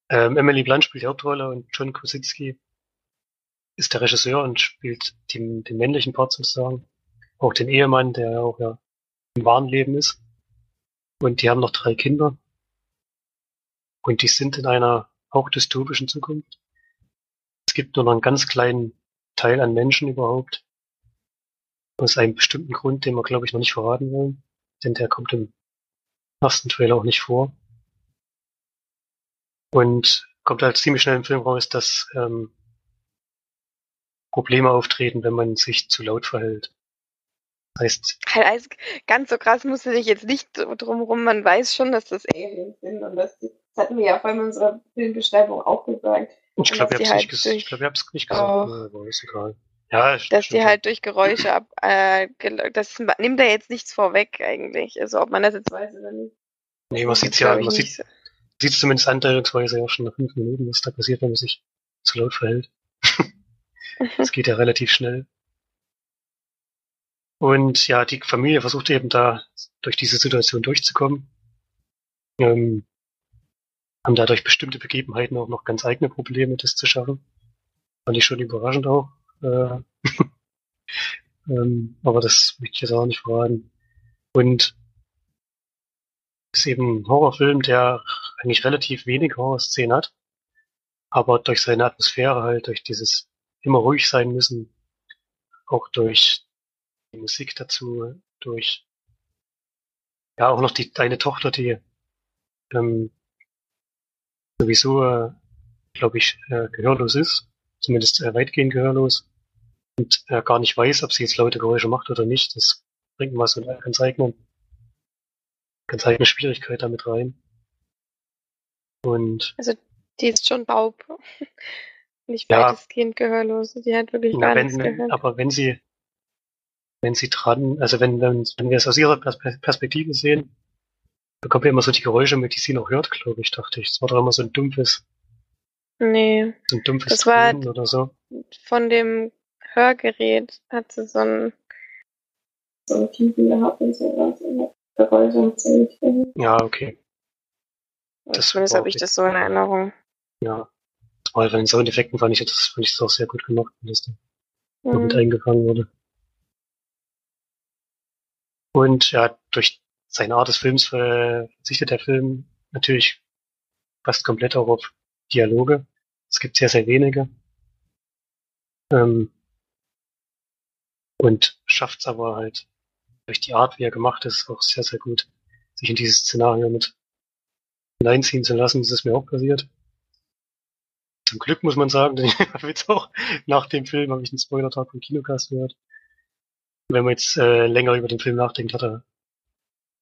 Ähm, Emily Blunt spielt die Hauptrolle und John Krasinski ist der Regisseur und spielt den, den männlichen Part sozusagen auch den Ehemann, der auch ja im wahren Leben ist. Und die haben noch drei Kinder. Und die sind in einer auch dystopischen Zukunft. Es gibt nur noch einen ganz kleinen Teil an Menschen überhaupt. Aus einem bestimmten Grund, den wir, glaube ich, noch nicht verraten wollen. Denn der kommt im ersten Trailer auch nicht vor. Und kommt halt ziemlich schnell im Film raus, dass ähm, Probleme auftreten, wenn man sich zu laut verhält. Heißt, Halt alles, ganz so krass musst du dich jetzt nicht so drumrum, man weiß schon, dass das Aliens sind und das, das hatten wir ja vor allem in unserer Filmbeschreibung auch gesagt. Ich glaube, dass ich hab's halt nicht, ges durch- ich glaub, ich nicht gesagt, Oh. ja, aber ist egal. Ja, dass stimmt die halt durch Geräusche ab, äh, das nimmt da jetzt nichts vorweg eigentlich. Also ob man das jetzt weiß oder nicht. Nee, man ist, ja, ich, man sieht, sieht's zumindest andeutungsweise auch schon nach fünf Minuten, was da passiert, wenn man sich zu laut verhält. so. Das geht ja relativ schnell. Und ja, die Familie versucht eben da durch diese Situation durchzukommen. Ähm, haben dadurch bestimmte Begebenheiten auch noch ganz eigene Probleme, das zu schaffen. Fand ich schon überraschend auch. Äh, ähm, aber das möchte ich jetzt auch nicht verraten. Und ist eben ein Horrorfilm, der eigentlich relativ wenig Horrorszenen hat, aber durch seine Atmosphäre halt, durch dieses immer ruhig sein müssen, auch durch die Musik dazu, durch ja auch noch die eine Tochter, die ähm, sowieso, äh, glaube ich, äh, gehörlos ist, zumindest äh, weitgehend gehörlos und äh, gar nicht weiß, ob sie jetzt laute Geräusche macht oder nicht. Das bringt mal so eine ganz eigene, ganz eigene Schwierigkeit damit rein. Und Die ist schon taub. Nicht Ja. weitestgehend gehörlos. Die hat wirklich Na, gar wenn, nichts gehört. aber wenn sie, wenn sie dran, also wenn, wenn, wenn wir es aus ihrer Pers Perspektive sehen, bekommt ihr immer so die Geräusche mit, die sie noch hört, glaube ich, dachte ich. Es war doch immer so ein dumpfes, Nee, so ein dumpfes Das war- oder so. von dem Hörgerät hat sie so ein, So ein Tiefen gehabt und so was. Und Geräusche und. Ja, okay. Das zumindest habe ich das so in Erinnerung. Ja. Weil von den Soundeffekten fand ich das, fand ich das auch sehr gut gemacht, wenn das da noch mit Mhm. eingefangen wurde. Und ja, durch seine Art des Films äh, verzichtet der Film natürlich fast komplett auch auf Dialoge. Es gibt sehr, sehr wenige. Ähm, und schafft es aber halt durch die Art, wie er gemacht ist, auch sehr, sehr gut, sich in dieses Szenario mit hineinziehen zu lassen. Das ist mir auch passiert. Zum Glück muss man sagen, denn ich habe jetzt auch nach dem Film habe ich einen Spoiler-Tag vom Kinocast gehört. Wenn man jetzt äh, länger über den Film nachdenkt, hat er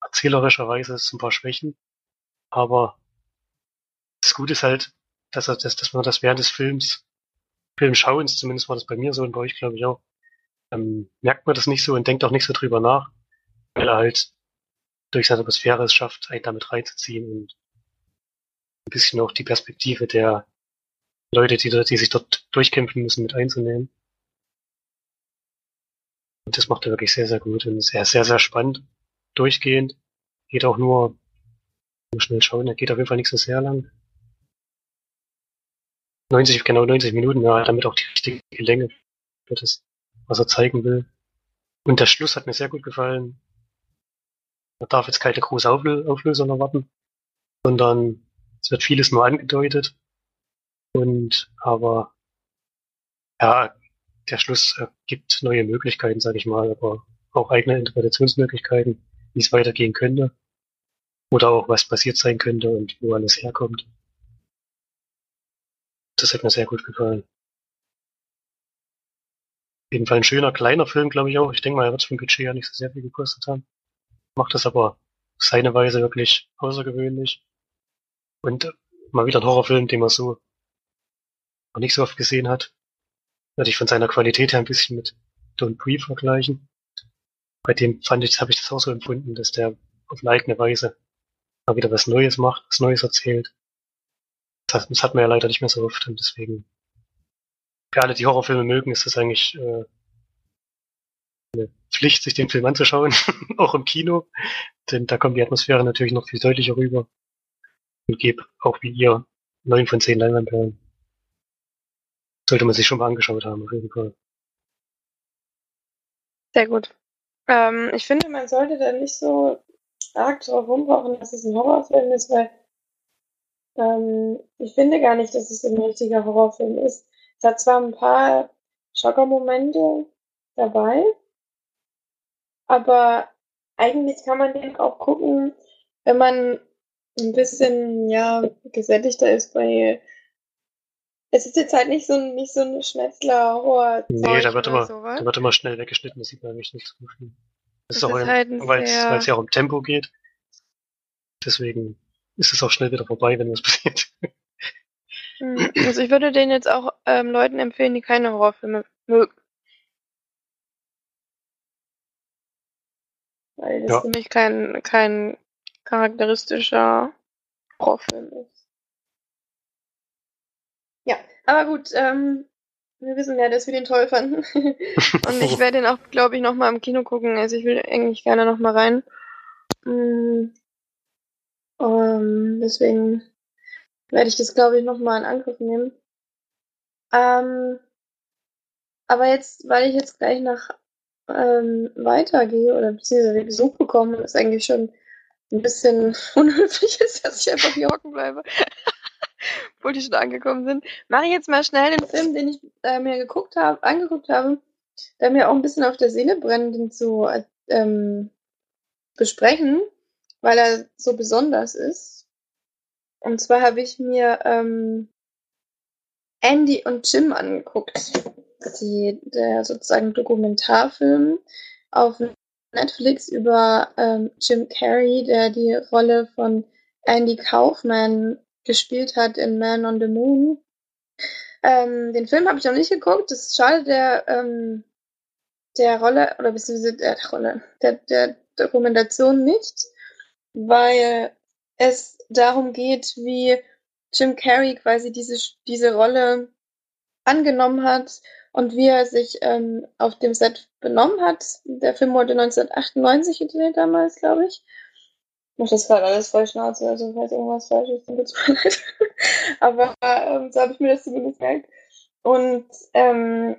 erzählerischerweise ein paar Schwächen. Aber das Gute ist halt, dass, er, dass, dass man das während des Films, Filmschauens, zumindest war das bei mir so und bei euch glaube ich auch, ähm, merkt man das nicht so und denkt auch nicht so drüber nach, weil er halt durch seine Atmosphäre es schafft, einen damit reinzuziehen und ein bisschen auch die Perspektive der Leute, die, die sich dort durchkämpfen müssen, mit einzunehmen. Und das macht er wirklich sehr, sehr gut und sehr, sehr, sehr spannend. Durchgehend. Geht auch nur, nur schnell schauen, er geht auf jeden Fall nicht so sehr lang. 90, genau 90 Minuten, ja, damit auch die richtige Länge für das, was er zeigen will. Und der Schluss hat mir sehr gut gefallen. Man darf jetzt keine große Auflösung erwarten, sondern es wird vieles nur angedeutet. Und aber ja, der Schluss äh, gibt neue Möglichkeiten, sage ich mal, aber auch eigene Interpretationsmöglichkeiten, wie es weitergehen könnte. Oder auch was passiert sein könnte und wo alles herkommt. Das hat mir sehr gut gefallen. Auf jeden Fall ein schöner, kleiner Film, glaube ich auch. Ich denke mal, er wird vom Budget ja nicht so sehr viel gekostet haben. Macht das aber seine Weise wirklich außergewöhnlich. Und mal wieder ein Horrorfilm, den man so noch nicht so oft gesehen hat. Würde ich von seiner Qualität her ein bisschen mit Don't Breathe vergleichen. Bei dem fand ich, habe ich das auch so empfunden, dass der auf eine eigene Weise mal wieder was Neues macht, was Neues erzählt. Das, das hat man ja leider nicht mehr so oft und deswegen für alle, die Horrorfilme mögen, ist das eigentlich äh, eine Pflicht, sich den Film anzuschauen, auch im Kino, denn da kommt die Atmosphäre natürlich noch viel deutlicher rüber und gebe auch wie ihr neun von zehn Leinwandperlen. Sollte man sich schon mal angeschaut haben, auf jeden Fall. Sehr gut. Ähm, ich finde, man sollte da nicht so arg drauf rumbrauchen, dass es ein Horrorfilm ist, weil ähm, ich finde gar nicht, dass es ein richtiger Horrorfilm ist. Es hat zwar ein paar Schockermomente dabei, aber eigentlich kann man den auch gucken, wenn man ein bisschen ja gesättigter ist bei es ist jetzt halt nicht so, nicht so ein Schnetzler-Horror. Nee, da wird, immer, sowas. da wird immer schnell weggeschnitten, das sieht man eigentlich nicht so viel. Das, das ist auch, halt weil es ja auch um Tempo geht. Deswegen ist es auch schnell wieder vorbei, wenn was passiert. Hm, also ich würde den jetzt auch ähm, Leuten empfehlen, die keine Horrorfilme mögen. Weil das ja. für mich kein, kein charakteristischer Horrorfilm ist. Ja, aber gut, ähm, wir wissen ja, dass wir den toll fanden. Und ich werde den auch, glaube ich, nochmal im Kino gucken. Also ich will eigentlich gerne nochmal rein. Mm, um, deswegen werde ich das, glaube ich, nochmal in Angriff nehmen. Ähm, aber jetzt, weil ich jetzt gleich nach ähm, weitergehe oder beziehungsweise Besuch bekomme, ist eigentlich schon ein bisschen unhöflich ist, dass ich einfach hier hocken bleibe obwohl die schon angekommen sind, mache ich jetzt mal schnell den Film, den ich äh, mir geguckt habe, angeguckt habe, der mir auch ein bisschen auf der Seele brennt, den zu ähm, besprechen, weil er so besonders ist. Und zwar habe ich mir ähm, Andy und Jim angeguckt. Die, der sozusagen Dokumentarfilm auf Netflix über ähm, Jim Carrey, der die Rolle von Andy Kaufman gespielt hat in Man on the Moon. Ähm, den Film habe ich noch nicht geguckt. Das ist schade der, ähm, der Rolle, oder beziehungsweise der Rolle, der, der Dokumentation nicht, weil es darum geht, wie Jim Carrey quasi diese, diese Rolle angenommen hat und wie er sich ähm, auf dem Set benommen hat. Der Film wurde 1998 gedreht damals, glaube ich mache das gerade alles voll Schnauze, also falls irgendwas falsch ist, dann tut's mir leid. Aber ähm, so habe ich mir das zumindest gemerkt. Und ähm,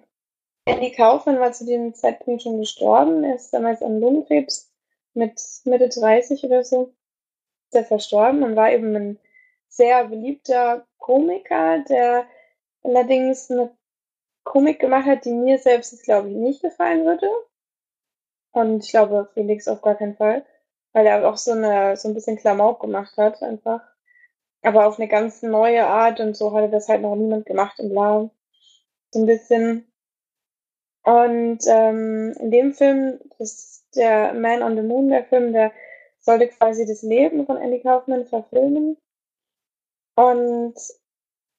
Andy Kaufmann war zu dem Zeitpunkt schon gestorben. Er ist damals an Lungenkrebs mit Mitte 30 oder so. Ist er verstorben und war eben ein sehr beliebter Komiker, der allerdings eine Komik gemacht hat, die mir selbst, glaube ich, nicht gefallen würde. Und ich glaube, Felix auf gar keinen Fall weil er auch so eine so ein bisschen Klamauk gemacht hat einfach. aber auf eine ganz neue Art und so hatte das halt noch niemand gemacht und bla. So ein bisschen. Und ähm, in dem Film, das ist der Man on the Moon, der Film, der sollte quasi das Leben von Andy Kaufman verfilmen. Und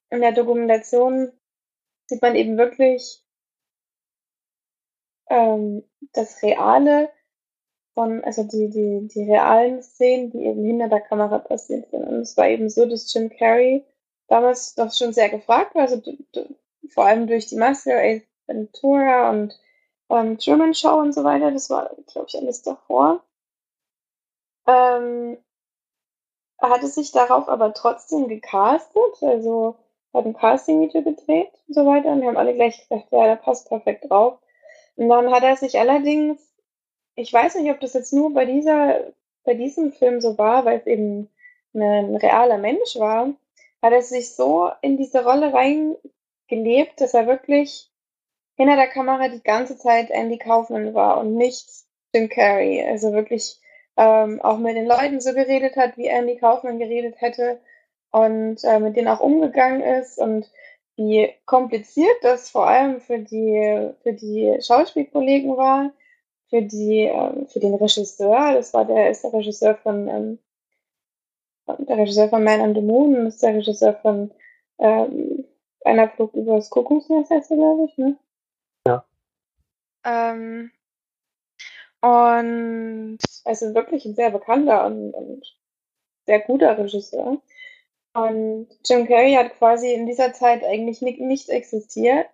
in der Dokumentation sieht man eben wirklich ähm, das Reale von, also die, die, die realen Szenen, die eben hinter der Kamera passiert sind. Und es war eben so, dass Jim Carrey damals doch schon sehr gefragt war, also vor allem durch die Maske, Ace Ventura und ähm, Truman Show und so weiter, das war, glaube ich, alles davor. Ähm, hatte sich darauf aber trotzdem gecastet, also hat ein Casting-Video gedreht und so weiter und haben alle gleich gedacht, ja, der passt perfekt drauf. Und dann hat er sich allerdings, ich weiß nicht, ob das jetzt nur bei dieser, bei diesem Film so war, weil es eben ein realer Mensch war, hat er sich so in diese Rolle reingelebt, dass er wirklich hinter der Kamera die ganze Zeit Andy Kaufman war und nicht Jim Carrey. Also wirklich ähm, auch mit den Leuten so geredet hat, wie Andy Kaufman geredet hätte und äh, mit denen auch umgegangen ist und wie kompliziert das vor allem für die, für die Schauspielkollegen war, für die, ähm, für den Regisseur, das war der, ist der Regisseur von, ähm, der Regisseur von Man on the Moon, ist der Regisseur von ähm, einer Flug über das Kuckucksnest, heißt er, glaube ich, ne? Ja. Ähm, und also wirklich ein sehr bekannter und, und sehr guter Regisseur. Und Jim Carrey hat quasi in dieser Zeit eigentlich nicht, nicht existiert,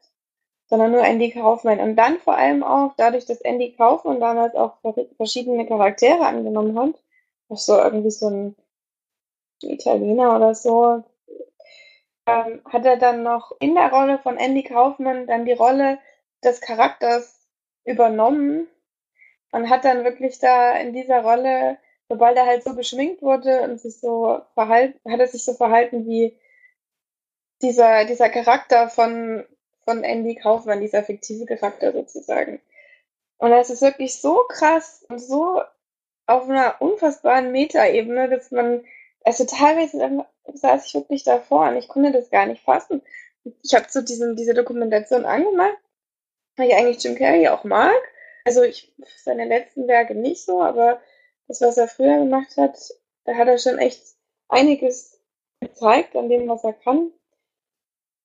sondern nur Andy Kaufman. Und dann vor allem auch dadurch, dass Andy Kaufman damals auch verschiedene Charaktere angenommen hat, so irgendwie so ein Italiener oder so, ähm, hat er dann noch in der Rolle von Andy Kaufman dann die Rolle des Charakters übernommen und hat dann wirklich da in dieser Rolle sobald er halt so geschminkt wurde und sich so verhalten, hat er sich so verhalten wie dieser, dieser Charakter von, von Andy Kaufmann, dieser fiktive Charakter sozusagen. Und das ist wirklich so krass und so auf einer unfassbaren Metaebene, dass man, also teilweise saß ich wirklich davor und ich konnte das gar nicht fassen. Ich habe so diesen, diese Dokumentation angemacht, weil ich eigentlich Jim Carrey auch mag. Also ich seine letzten Werke nicht so, aber das, was er früher gemacht hat, da hat er schon echt einiges gezeigt an dem, was er kann.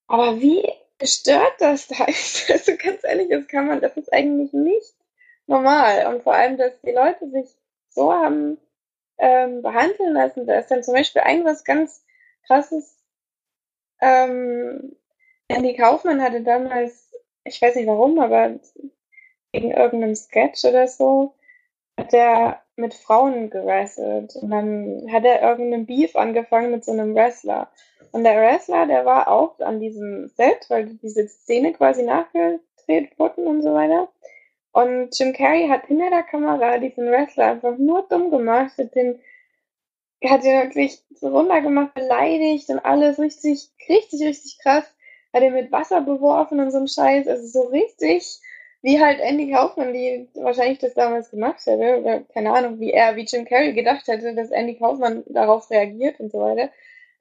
Aber wie gestört das da also ganz ehrlich, das kann man, das ist eigentlich nicht normal. Und vor allem, dass die Leute sich so haben ähm, behandeln lassen. Da ist dann zum Beispiel ein was ganz krasses. Ähm, Andy Kaufmann hatte damals, ich weiß nicht warum, aber wegen irgendeinem Sketch oder so, hat er mit Frauen gewrestelt. Und dann hat er irgendeinen Beef angefangen mit so einem Wrestler. Und der Wrestler, der war auch an diesem Set, weil diese Szene quasi nachgedreht wurden und so weiter. Und Jim Carrey hat hinter der Kamera diesen Wrestler einfach nur dumm gemacht, hat den, hat ihn wirklich so runtergemacht, beleidigt und alles richtig, richtig, richtig krass. Hat ihn mit Wasser beworfen und so ein Scheiß. Also so richtig wie halt Andy Kaufman, die wahrscheinlich das damals gemacht hätte, oder keine Ahnung, wie er, wie Jim Carrey gedacht hätte, dass Andy Kaufman darauf reagiert und so weiter.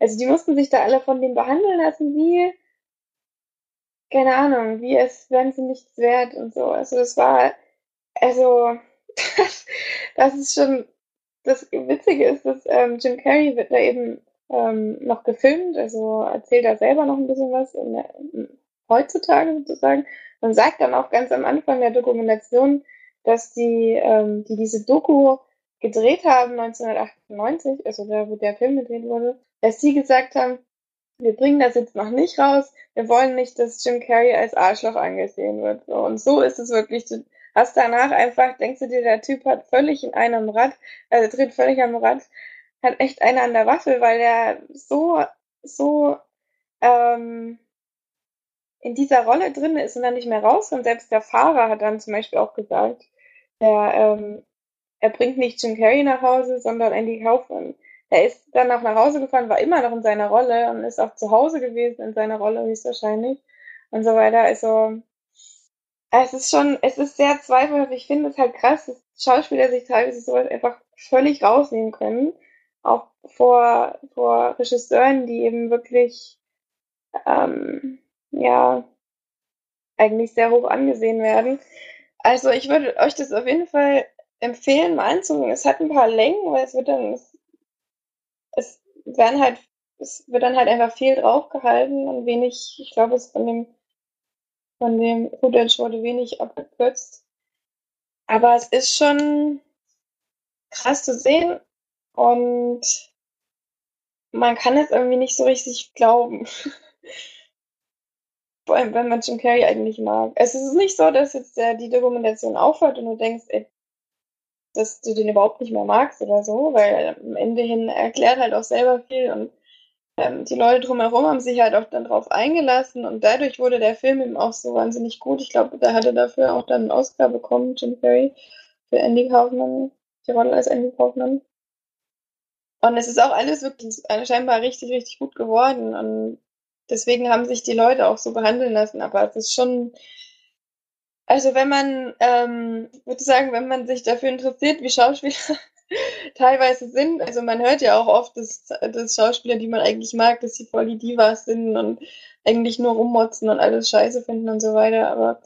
Also die mussten sich da alle von dem behandeln lassen, wie, keine Ahnung, wie es wären sie nichts wert und so. Also das war, also, das, das ist schon, das Witzige ist, dass ähm, Jim Carrey wird da eben ähm, noch gefilmt, also erzählt er selber noch ein bisschen was in der, in, heutzutage sozusagen und sagt dann auch ganz am Anfang der Dokumentation, dass die, ähm, die diese Doku gedreht haben 1998, also da, wo der Film gedreht wurde, dass sie gesagt haben, wir bringen das jetzt noch nicht raus, wir wollen nicht, dass Jim Carrey als Arschloch angesehen wird. Und so ist es wirklich. Du hast danach einfach, denkst du dir, der Typ hat völlig in einem Rad, also dreht völlig am Rad, hat echt einer an der Waffe, weil der so, so, ähm, in dieser Rolle drin ist und dann nicht mehr raus. Und selbst der Fahrer hat dann zum Beispiel auch gesagt, er, ähm, er bringt nicht Jim Carrey nach Hause, sondern Andy Kaufman. Er ist dann auch nach Hause gefahren, war immer noch in seiner Rolle und ist auch zu Hause gewesen in seiner Rolle höchstwahrscheinlich und so weiter. Also es ist schon, es ist sehr zweifelhaft. Ich finde es halt krass, dass Schauspieler sich teilweise sowas einfach völlig rausnehmen können auch vor, vor Regisseuren, die eben wirklich, ähm, ja, eigentlich sehr hoch angesehen werden. Also ich würde euch das auf jeden Fall empfehlen, mal anzugucken. Es hat ein paar Längen, weil es wird dann, es, es werden halt, es wird dann halt einfach viel draufgehalten und wenig, ich glaube, es von dem, von dem Footage wurde wenig abgekürzt. Aber es ist schon krass zu sehen und man kann es irgendwie nicht so richtig glauben. Vor allem, wenn man Jim Carrey eigentlich mag. Es ist nicht so, dass jetzt der, die Dokumentation aufhört und du denkst, ey, dass du den überhaupt nicht mehr magst oder so, weil am Ende hin erklärt halt auch selber viel und ähm, die Leute drumherum haben sich halt auch dann drauf eingelassen und dadurch wurde der Film eben auch so wahnsinnig gut. Ich glaube, da hat er dafür auch dann einen Oscar bekommen, Jim Carrey, für Andy Kaufman, die Rolle als Andy Kaufman. Und es ist auch alles wirklich scheinbar richtig, richtig gut geworden und deswegen haben sich die Leute auch so behandeln lassen, aber es ist schon also wenn man, ähm, würde sagen, wenn man sich dafür interessiert, wie Schauspieler teilweise sind, also man hört ja auch oft, dass, dass Schauspieler, die man eigentlich mag, dass sie voll die Divas sind und eigentlich nur rummotzen und alles scheiße finden und so weiter, aber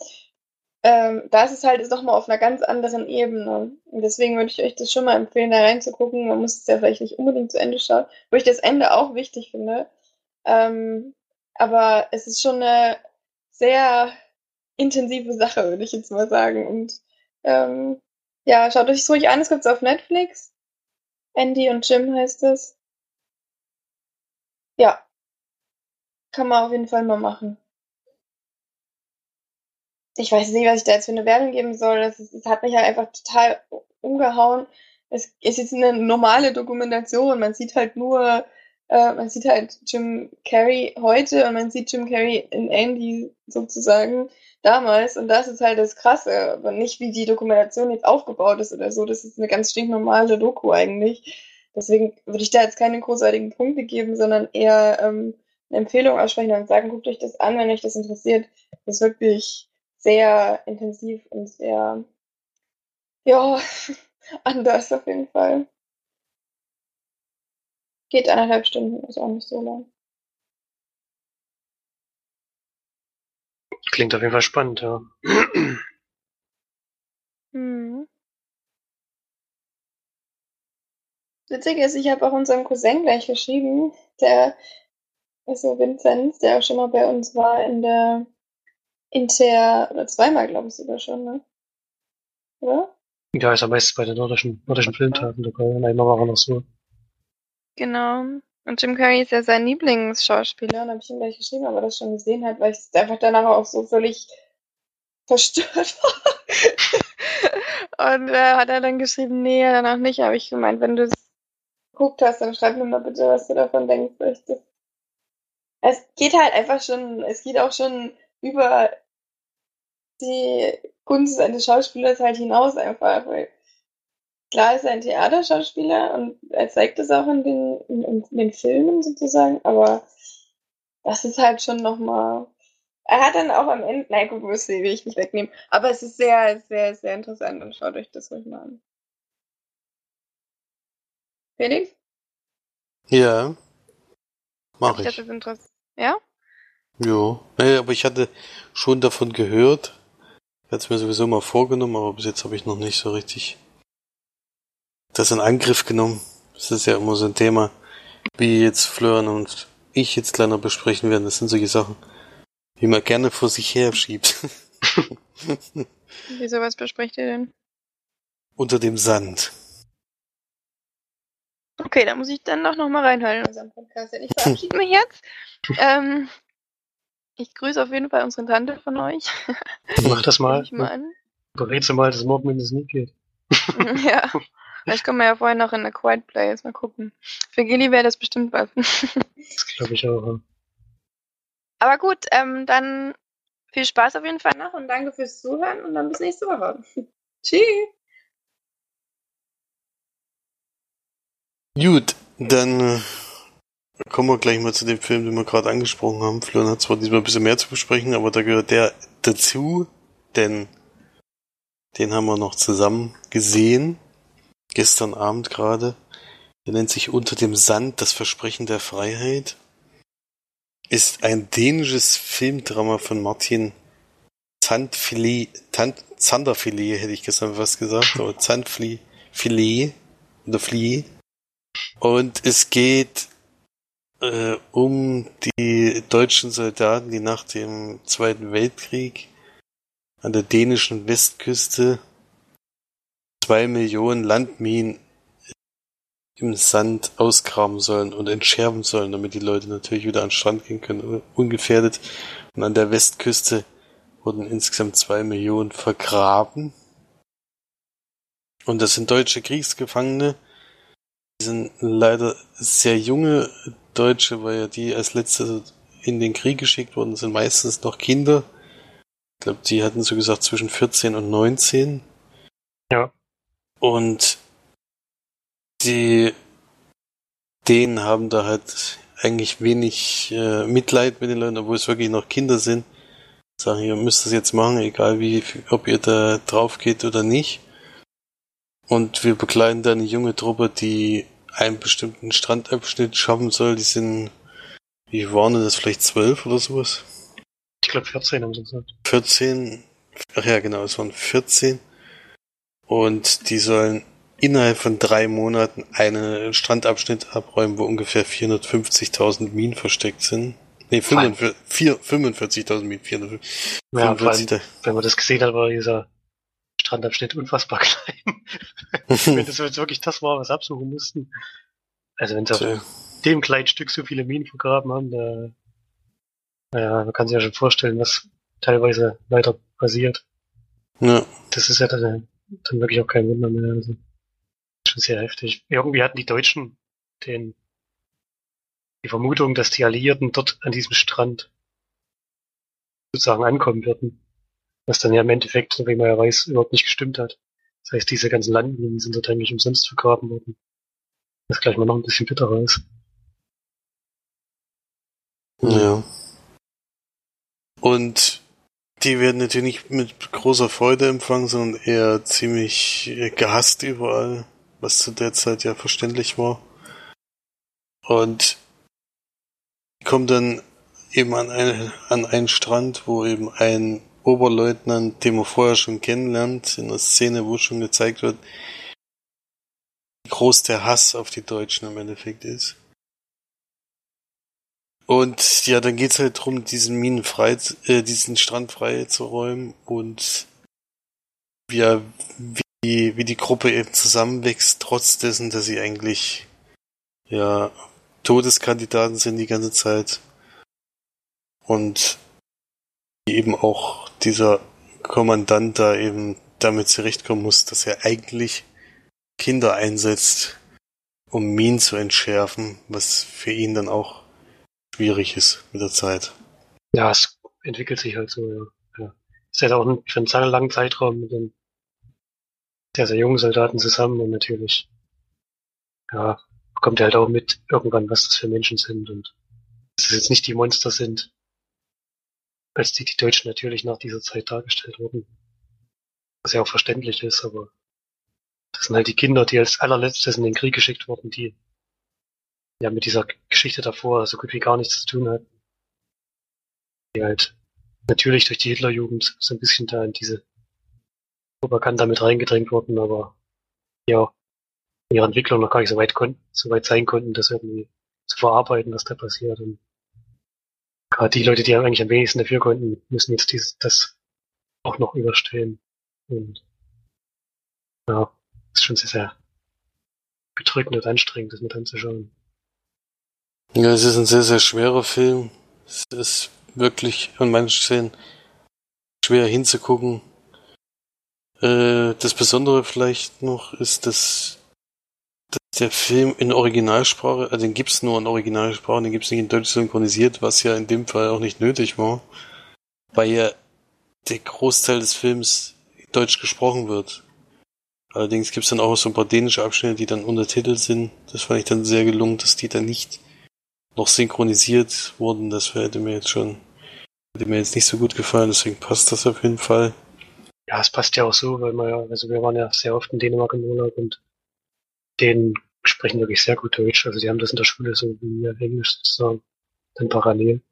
ähm, das ist halt ist noch mal auf einer ganz anderen Ebene. Und deswegen würde ich euch das schon mal empfehlen, da reinzugucken. Man muss es ja vielleicht nicht unbedingt zu Ende schauen, wo ich das Ende auch wichtig finde. Ähm, aber es ist schon eine sehr intensive Sache, würde ich jetzt mal sagen. Und ähm, ja, schaut euch ruhig an, es gibt es auf Netflix. Andy und Jim heißt es. Ja. Kann man auf jeden Fall mal machen. Ich weiß nicht, was ich da jetzt für eine Werbung geben soll. Das, das hat mich halt einfach total umgehauen. Es ist jetzt eine normale Dokumentation. Man sieht halt nur, äh, man sieht halt Jim Carrey heute und man sieht Jim Carrey in Andy sozusagen damals. Und das ist halt das Krasse, aber nicht wie die Dokumentation jetzt aufgebaut ist oder so. Das ist eine ganz stinknormale Doku eigentlich. Deswegen würde ich da jetzt keine großartigen Punkte geben, sondern eher ähm, eine Empfehlung aussprechen und sagen, guckt euch das an, wenn euch das interessiert. Das ist wirklich sehr intensiv und sehr, ja, anders auf jeden Fall. Geht eineinhalb Stunden, ist auch nicht so lang. Klingt auf jeden Fall spannend, ja. Hm. Witzig ist, ich habe auch unserem Cousin gleich geschrieben, der, also Vinzenz, der auch schon mal bei uns war in der Inter, oder zweimal, glaube ich sogar schon, ne? Oder? Ja, ist ja meistens bei den nordischen, nordischen Filmtagen dabei und einmal war er noch so. Genau. Und Jim Carrey ist ja sein Lieblingsschauspieler, und habe ich ihm gleich geschrieben, aber das schon gesehen hat, weil ich einfach danach auch so völlig verstört war. und äh, hat er dann geschrieben, nee, danach nicht, habe ich gemeint, wenn du es geguckt hast, dann schreib mir mal bitte, was du davon denkst. Das, es geht halt einfach schon, es geht auch schon über die Kunst eines Schauspielers halt hinaus einfach, weil klar ist er ein Theaterschauspieler und er zeigt es auch in den, in, in den Filmen sozusagen, aber das ist halt schon nochmal. Er hat dann auch am Ende, nein, gut, muss will ich nicht wegnehmen, aber es ist sehr, sehr, sehr interessant und schaut euch das ruhig mal an. Felix? Ja. Mach ich. ich. Das ist interessant. Ja? Jo. Nee, aber ich hatte schon davon gehört. Ich hatte es mir sowieso mal vorgenommen, aber bis jetzt habe ich noch nicht so richtig das in Angriff genommen. Das ist ja immer so ein Thema, wie jetzt Florian und ich jetzt kleiner besprechen werden. Das sind solche Sachen, die man gerne vor sich her schiebt. Wieso, was besprecht ihr denn? Unter dem Sand. Okay, da muss ich dann doch nochmal reinhören in unserem Podcast. Ich verabschiede mich jetzt. Ähm, ich grüße auf jeden Fall unsere Tante von euch. Mach das mal. Ich mal an. Berätst mal, dass es morgen mindestens nicht geht. ja. Vielleicht kommen wir ja vorher noch in eine Quiet Place. Mal gucken. Für Gilly wäre das bestimmt was. das glaube ich auch. Aber gut, ähm, dann viel Spaß auf jeden Fall noch und danke fürs Zuhören und dann bis nächste Woche. Tschüss. Gut, dann äh, kommen wir gleich mal zu dem Film, den wir gerade angesprochen haben. Florian hat zwar diesmal ein bisschen mehr zu besprechen, aber da gehört der dazu, denn den haben wir noch zusammen gesehen gestern Abend gerade. Der nennt sich Unter dem Sand, das Versprechen der Freiheit. Ist ein dänisches Filmdrama von Martin Zandfilet, Tant, Zanderfilet hätte ich gestern was gesagt, aber Zandfilet oder Flie. Und es geht äh, um die deutschen Soldaten, die nach dem Zweiten Weltkrieg an der dänischen Westküste zwei Millionen Landminen im Sand ausgraben sollen und entschärfen sollen, damit die Leute natürlich wieder an den Strand gehen können, ungefährdet. Und an der Westküste wurden insgesamt zwei Millionen vergraben. Und das sind deutsche Kriegsgefangene. Die sind leider sehr junge Deutsche, weil ja die als letzte in den Krieg geschickt wurden, sind meistens noch Kinder. Ich glaube, die hatten so gesagt zwischen 14 und 19. Ja. Und die Dänen haben da halt eigentlich wenig äh, Mitleid mit den Leuten, obwohl es wirklich noch Kinder sind. Sagen, ihr müsst das jetzt machen, egal wie, ob ihr da drauf geht oder nicht. Und wir begleiten da eine junge Truppe, die einen bestimmten Strandabschnitt schaffen soll. Die sind, wie waren das, vielleicht zwölf oder sowas? Ich glaube 14 haben sie gesagt. 14, ach ja, genau, es waren 14. Und die sollen innerhalb von drei Monaten einen Strandabschnitt abräumen, wo ungefähr 450.000 Minen versteckt sind. Nee, 45.000 Minen, 445. Ja, allem, wenn man das gesehen hat, war dieser Strandabschnitt unfassbar klein. wenn das jetzt wirklich das war, was wir absuchen mussten. Also wenn sie auf dem kleinen Stück so viele Minen vergraben haben, da, naja, man kann sich ja schon vorstellen, was teilweise weiter passiert. Ja. Das ist ja dann, dann wirklich auch kein Wunder mehr. Also, schon sehr heftig. Irgendwie hatten die Deutschen den, die Vermutung, dass die Alliierten dort an diesem Strand sozusagen ankommen würden. Was dann ja im Endeffekt, wie man ja weiß, überhaupt nicht gestimmt hat. Das heißt, diese ganzen Landminen sind dort eigentlich umsonst vergraben worden. Das gleich mal noch ein bisschen bitterer ist. Ja. Und die werden natürlich nicht mit großer Freude empfangen, sondern eher ziemlich gehasst überall, was zu der Zeit ja verständlich war. Und kommen dann eben an, eine, an einen Strand, wo eben ein Oberleutnant, den man vorher schon kennenlernt, in der Szene, wo schon gezeigt wird, wie groß der Hass auf die Deutschen im Endeffekt ist. Und ja, dann geht's halt drum, diesen Minen frei, äh, diesen Strand frei zu räumen und ja, wie, wie die Gruppe eben zusammenwächst, trotz dessen, dass sie eigentlich ja Todeskandidaten sind die ganze Zeit. Und eben auch dieser Kommandant da eben damit zurechtkommen muss, dass er eigentlich Kinder einsetzt, um Minen zu entschärfen, was für ihn dann auch schwierig ist mit der Zeit. Ja, es entwickelt sich halt so, ja. ja. Ist halt auch für einen sehr langen Zeitraum mit den sehr, sehr jungen Soldaten zusammen und natürlich, ja, bekommt er halt auch mit irgendwann, was das für Menschen sind und dass es jetzt nicht die Monster sind, als die die Deutschen natürlich nach dieser Zeit dargestellt wurden. Was ja auch verständlich ist, aber das sind halt die Kinder, die als allerletztes in den Krieg geschickt wurden, die ja mit dieser Geschichte davor so gut wie gar nichts zu tun hatten. Die halt natürlich durch die Hitlerjugend so ein bisschen da in diese Propaganda mit reingedrängt wurden, aber ja, in ihrer Entwicklung noch gar nicht so weit konnten, so weit sein konnten, das irgendwie zu verarbeiten, was da passiert. Und gerade die Leute, die eigentlich am wenigsten dafür konnten, müssen jetzt dieses, das auch noch überstehen. Und ja, ist schon sehr, sehr bedrückend und anstrengend, das mit anzuschauen. Ja, es ist ein sehr, sehr schwerer Film. Es ist wirklich an manchen Szenen schwer hinzugucken. Äh, das Besondere vielleicht noch ist, dass, dass der Film in Originalsprache, also den gibt's nur in Originalsprache, den gibt's nicht in Deutsch synchronisiert, was ja in dem Fall auch nicht nötig war, weil ja der Großteil des Films Deutsch gesprochen wird. Allerdings gibt's dann auch so ein paar dänische Abschnitte, die dann untertitelt sind. Das fand ich dann sehr gelungen, dass die dann nicht noch synchronisiert wurden. Das hätte mir jetzt schon, hätte mir jetzt nicht so gut gefallen, deswegen passt das auf jeden Fall. Ja, es passt ja auch so, weil wir ja, also wir waren ja sehr oft in Dänemark im Urlaub und den sprechen wirklich sehr gut Deutsch. Also die haben das in der Schule so wie Englisch sozusagen dann parallel.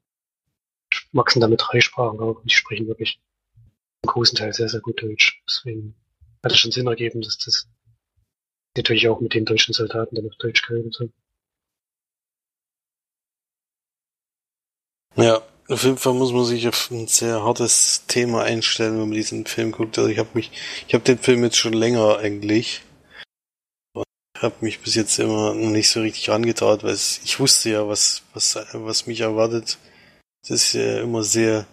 Wachsen damit drei Sprachen und die sprechen wirklich im großen Teil sehr, sehr gut Deutsch. Deswegen hat es schon Sinn ergeben, dass das natürlich auch mit den deutschen Soldaten dann auf Deutsch geredet haben. Ja, auf jeden Fall muss man sich auf ein sehr hartes Thema einstellen, wenn man diesen Film guckt. Also ich habe mich, ich habe den Film jetzt schon länger eigentlich habe mich bis jetzt immer nicht so richtig angetraut, weil ich wusste ja, was was was mich erwartet. Es ist ja immer sehr,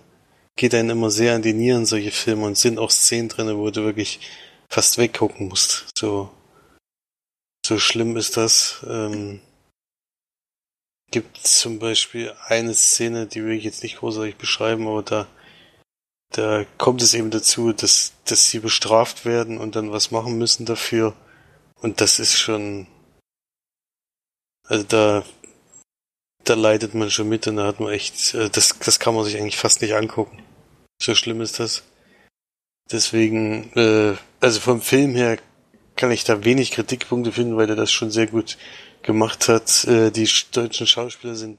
geht einen immer sehr an die Nieren solche Filme und sind auch Szenen drin, wo du wirklich fast weggucken musst. So so schlimm ist das. Ähm, gibt zum Beispiel eine Szene, die will ich jetzt nicht großartig beschreiben, aber da, da kommt es eben dazu, dass, dass sie bestraft werden und dann was machen müssen dafür. Und das ist schon, also da, da leidet man schon mit und da hat man echt, äh, das, das kann man sich eigentlich fast nicht angucken. So schlimm ist das. Deswegen, äh, also vom Film her kann ich da wenig Kritikpunkte finden, weil er das schon sehr gut gemacht hat. Äh, die deutschen Schauspieler sind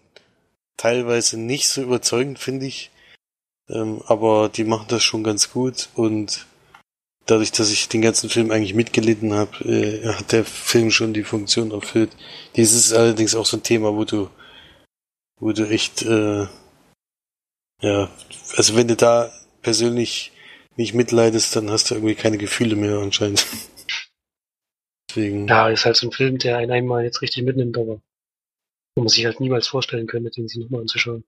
teilweise nicht so überzeugend, finde ich. Ähm, aber die machen das schon ganz gut und dadurch, dass ich den ganzen Film eigentlich mitgelitten habe, äh, hat der Film schon die Funktion erfüllt. Dies ist allerdings auch so ein Thema, wo du, wo du echt, äh, ja, also wenn du da persönlich nicht mitleidest, dann hast du irgendwie keine Gefühle mehr anscheinend. Deswegen. Ja, ist halt so ein Film, der einen einmal jetzt richtig mitnimmt, aber wo man sich halt niemals vorstellen könnte, den sich nochmal anzuschauen.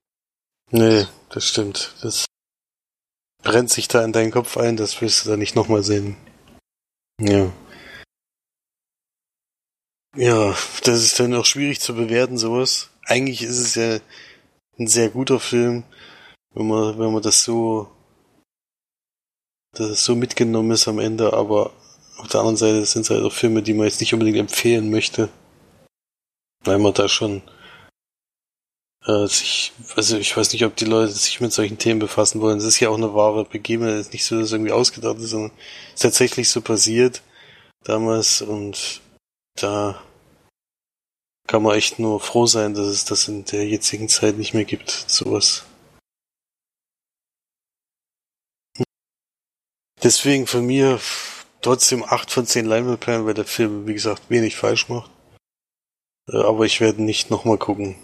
Nee, das stimmt. Das brennt sich da in deinen Kopf ein, das willst du da nicht nochmal sehen. Ja. Ja, das ist dann auch schwierig zu bewerten, sowas. Eigentlich ist es ja ein sehr guter Film, wenn man, wenn man das so, das so mitgenommen ist am Ende, aber auf der anderen Seite sind es halt auch Filme, die man jetzt nicht unbedingt empfehlen möchte. Weil man da schon äh, sich, also ich weiß nicht, ob die Leute sich mit solchen Themen befassen wollen. Es ist ja auch eine wahre Begebenheit, es ist nicht so, dass es irgendwie ausgedacht ist, sondern es ist tatsächlich so passiert damals und da kann man echt nur froh sein, dass es das in der jetzigen Zeit nicht mehr gibt, sowas. Deswegen von mir trotzdem 8 von 10 Leinwandperlen, weil der Film, wie gesagt, wenig falsch macht. Äh, aber ich werde nicht nochmal gucken.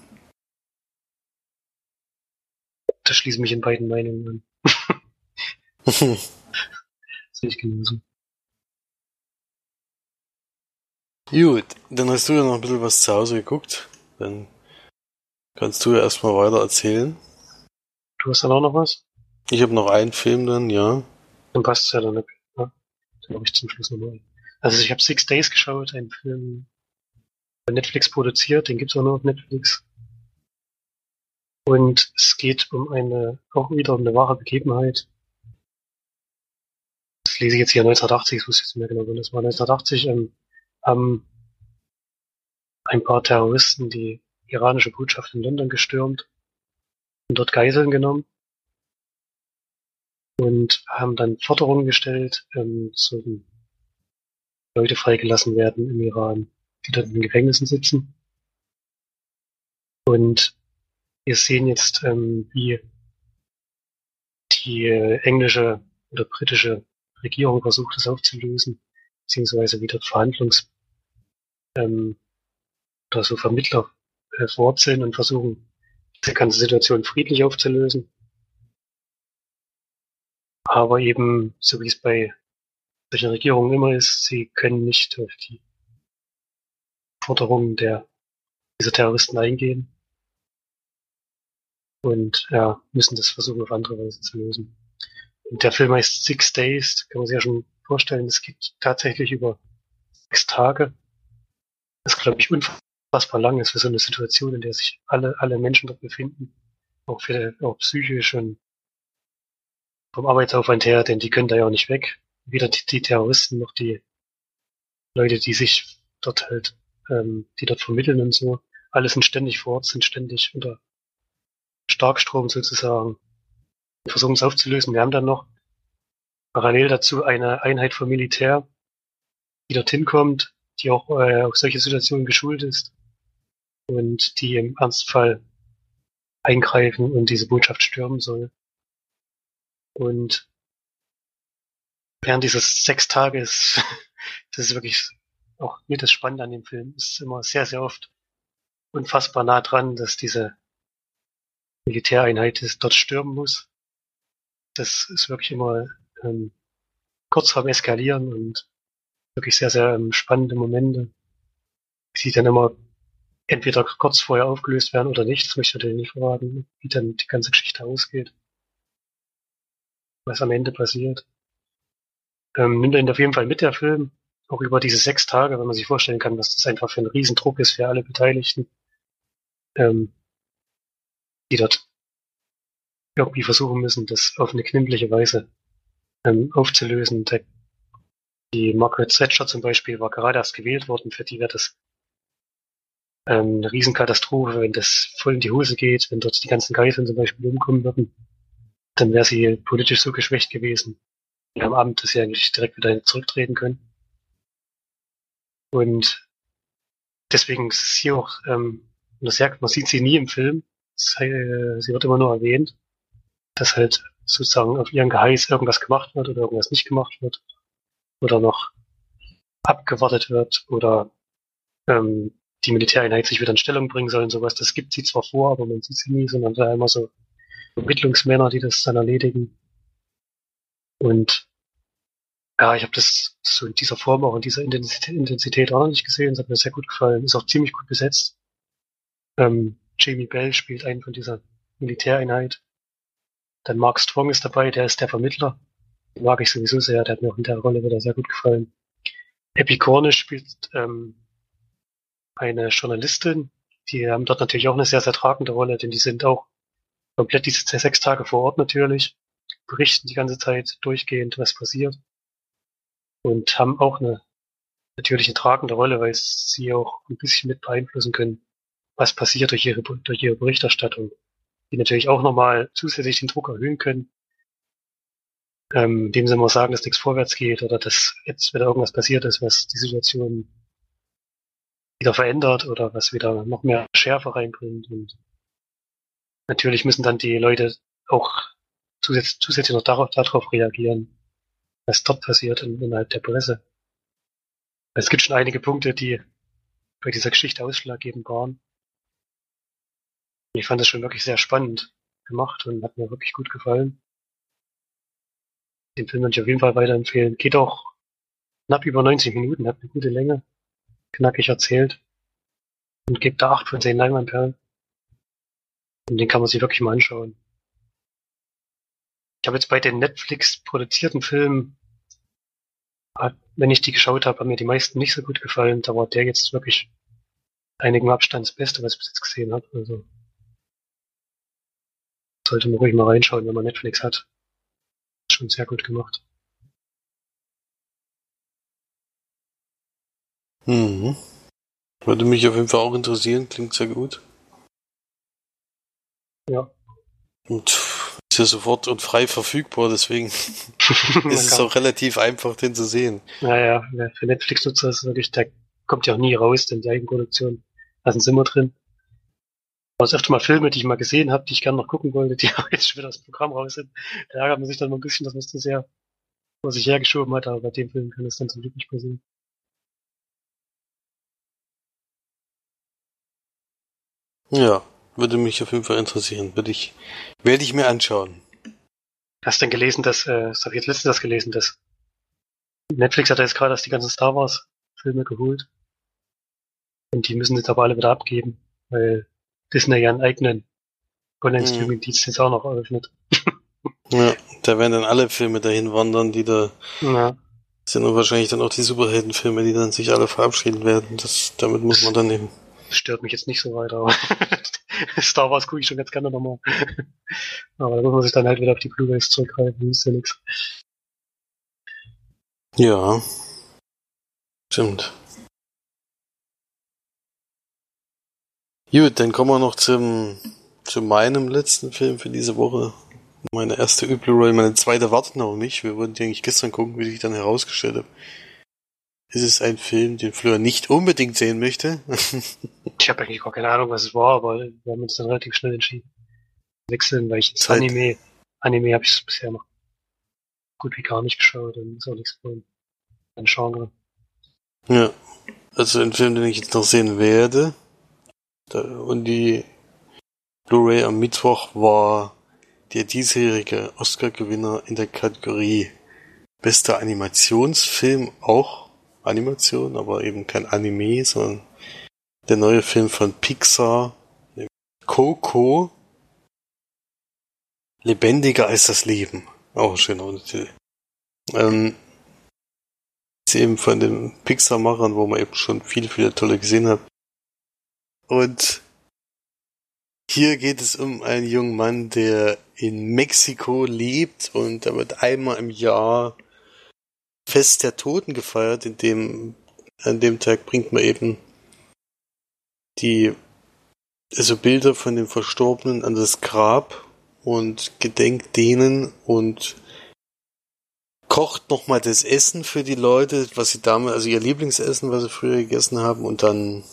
Da schließe mich in beiden Meinungen an. Sehe ich genauso. Gut, dann hast du ja noch ein bisschen was zu Hause geguckt. Dann kannst du ja erstmal weiter erzählen. Du hast dann auch noch was? Ich habe noch einen Film dann, ja. Dann passt es ja dann glaube ich, zum Schluss nochmal. Also ich habe Six Days geschaut, einen Film bei Netflix produziert, den gibt's auch nur auf Netflix. Und es geht um eine, auch wieder um eine wahre Begebenheit. Das lese ich jetzt hier 1980, ich wusste jetzt nicht mehr genau, wann das war. 1980 ähm, haben ein paar Terroristen die iranische Botschaft in London gestürmt und dort Geiseln genommen und haben dann Forderungen gestellt, ähm, sollen Leute freigelassen werden im Iran, die dort in Gefängnissen sitzen. Und wir sehen jetzt, ähm, wie die englische oder britische Regierung versucht, das aufzulösen, beziehungsweise wie dort Verhandlungs ähm, oder so Vermittler äh, vor Ort sind und versuchen, diese ganze Situation friedlich aufzulösen. Aber eben, so wie es bei solchen Regierungen immer ist, sie können nicht auf die Forderungen der, dieser Terroristen eingehen. Und ja, müssen das versuchen auf andere Weise zu lösen. Und der Film heißt Six Days, kann man sich ja schon vorstellen, es geht tatsächlich über sechs Tage. Das glaube ich unfassbar lang ist für so eine Situation, in der sich alle, alle Menschen dort befinden. Auch für auch psychisch und vom Arbeitsaufwand her, denn die können da ja auch nicht weg. Weder die, die Terroristen noch die Leute, die sich dort halt, ähm, die dort vermitteln und so. Alle sind ständig vor Ort, sind ständig unter Starkstrom sozusagen. Wir versuchen es aufzulösen. Wir haben dann noch parallel dazu eine Einheit vom Militär, die dorthin kommt, die auch äh, auf solche Situationen geschult ist und die im Ernstfall eingreifen und diese Botschaft stürmen soll. Und während dieses sechs Tages, das ist wirklich auch mit das Spannende an dem Film, ist immer sehr, sehr oft unfassbar nah dran, dass diese Militäreinheit dort stürmen muss. Das ist wirklich immer ähm, kurz vorm Eskalieren und wirklich sehr, sehr ähm, spannende Momente, die dann immer entweder kurz vorher aufgelöst werden oder nicht. Das möchte ich natürlich nicht verraten, wie dann die ganze Geschichte ausgeht. Was am Ende passiert. Ähm, nimmt ihn auf jeden Fall mit, der Film. Auch über diese sechs Tage, wenn man sich vorstellen kann, was das einfach für ein Riesendruck ist für alle Beteiligten. Ähm, die dort irgendwie versuchen müssen, das auf eine knifflige Weise ähm, aufzulösen. Der, die Margaret Thatcher zum Beispiel war gerade erst gewählt worden, für die wäre das ähm, eine Riesenkatastrophe, wenn das voll in die Hose geht, wenn dort die ganzen Geiseln zum Beispiel umkommen würden, dann wäre sie politisch so geschwächt gewesen. Und am Abend, dass sie eigentlich direkt wieder zurücktreten können. Und deswegen ist sie auch, ähm, man sieht sie nie im Film. Äh, sie wird immer nur erwähnt, dass halt sozusagen auf ihren Geheiß irgendwas gemacht wird oder irgendwas nicht gemacht wird. Oder noch abgewartet wird oder ähm, die Militäreinheit sich wieder in Stellung bringen soll und sowas. Das gibt sie zwar vor, aber man sieht sie nie, sondern da immer so Ermittlungsmänner, die das dann erledigen. Und ja, ich habe das so in dieser Form auch in dieser Intensität, Intensität auch noch nicht gesehen. Das hat mir sehr gut gefallen. Ist auch ziemlich gut besetzt. Ähm, Jamie Bell spielt einen von dieser Militäreinheit. Dann Mark Strong ist dabei, der ist der Vermittler. Den mag ich sowieso sehr, der hat mir auch in der Rolle wieder sehr gut gefallen. Epi Cornish spielt ähm, eine Journalistin, die haben dort natürlich auch eine sehr, sehr tragende Rolle, denn die sind auch komplett diese sechs Tage vor Ort natürlich, berichten die ganze Zeit durchgehend, was passiert und haben auch eine natürlich eine tragende Rolle, weil sie auch ein bisschen mit beeinflussen können, was passiert durch ihre, durch ihre Berichterstattung, die natürlich auch nochmal zusätzlich den Druck erhöhen können, ähm, indem sie immer sagen, dass nichts vorwärts geht oder dass jetzt wieder irgendwas passiert ist, was die Situation wieder verändert oder was wieder noch mehr Schärfe reinbringt. Und natürlich müssen dann die Leute auch zusätzlich, zusätzlich noch darauf, darauf reagieren, was dort passiert in, innerhalb der Presse. Es gibt schon einige Punkte, die bei dieser Geschichte ausschlaggebend waren. Ich fand das schon wirklich sehr spannend gemacht und hat mir wirklich gut gefallen. Den Film würde ich auf jeden Fall weiterempfehlen. Geht auch knapp über 90 Minuten, hat eine gute Länge knackig erzählt und gibt da acht von zehn Leinwandperlen. Und den kann man sich wirklich mal anschauen. Ich habe jetzt bei den Netflix produzierten Filmen, wenn ich die geschaut habe, haben mir die meisten nicht so gut gefallen. Da war der jetzt wirklich einigen Abstand das Beste, was ich bis jetzt gesehen habe. Also sollte man ruhig mal reinschauen, wenn man Netflix hat. Schon sehr gut gemacht. Mhm. Würde mich auf jeden Fall auch interessieren, klingt sehr gut. Ja. Und ist ja sofort und frei verfügbar, deswegen ist es auch relativ einfach, den zu sehen. Naja, für Netflix-Nutzer ist es wirklich, der kommt ja auch nie raus, denn die Eigenproduktion lassen sie immer drin. Aber es öfter mal Filme, die ich mal gesehen habe, die ich gerne noch gucken wollte, die aber jetzt schon wieder aus dem Programm raus sind. Da ärgert man sich dann mal ein bisschen, dass man es zu sehr vor sich hergeschoben hat, aber bei dem Film kann es dann zum Glück nicht passieren. Ja, würde mich auf jeden Fall interessieren. Würde ich, werde ich mir anschauen. Hast du denn gelesen, dass, äh, das habe ich jetzt letztens das gelesen, dass Netflix hat ja jetzt gerade erst die ganzen Star Wars Filme geholt. Und die müssen jetzt aber alle wieder abgeben, weil Disney ja einen eigenen Online-Streaming-Dienst jetzt auch noch eröffnet. ja, da werden dann alle Filme dahin wandern, die da ja. sind und wahrscheinlich dann auch die Superheldenfilme, die dann sich alle verabschieden werden. Das, damit muss man dann eben stört mich jetzt nicht so weiter. Aber Star Wars gucke ich schon ganz gerne nochmal. aber da muss man sich dann halt wieder auf die Blu-rays zurückhalten, ist ja nichts. Ja. Stimmt. Gut, dann kommen wir noch zum, zu meinem letzten Film für diese Woche. Meine erste Blu-ray, meine zweite wartet noch auf mich. Wir wollten die eigentlich gestern gucken, wie ich dann herausgestellt habe. Ist es ein Film, den Fleur nicht unbedingt sehen möchte. Ich habe eigentlich gar keine Ahnung, was es war, aber wir haben uns dann relativ schnell entschieden. Wechseln, weil ich das Zeit. Anime, Anime habe ich bisher noch gut wie gar nicht geschaut und ist auch nichts von ein Genre. ja. Also ein Film, den ich jetzt noch sehen werde. Und die Blu-ray am Mittwoch war der diesjährige Oscar-Gewinner in der Kategorie Bester Animationsfilm, auch Animation, aber eben kein Anime, sondern der neue Film von Pixar, Coco, Lebendiger als das Leben. Auch ein schöner Titel. Ähm, ist eben von den Pixar-Machern, wo man eben schon viele, viele tolle gesehen hat. Und hier geht es um einen jungen Mann, der in Mexiko lebt und da wird einmal im Jahr Fest der Toten gefeiert, in dem, an dem Tag bringt man eben die, also Bilder von den Verstorbenen an das Grab und gedenkt denen und kocht nochmal das Essen für die Leute, was sie damals, also ihr Lieblingsessen, was sie früher gegessen haben und dann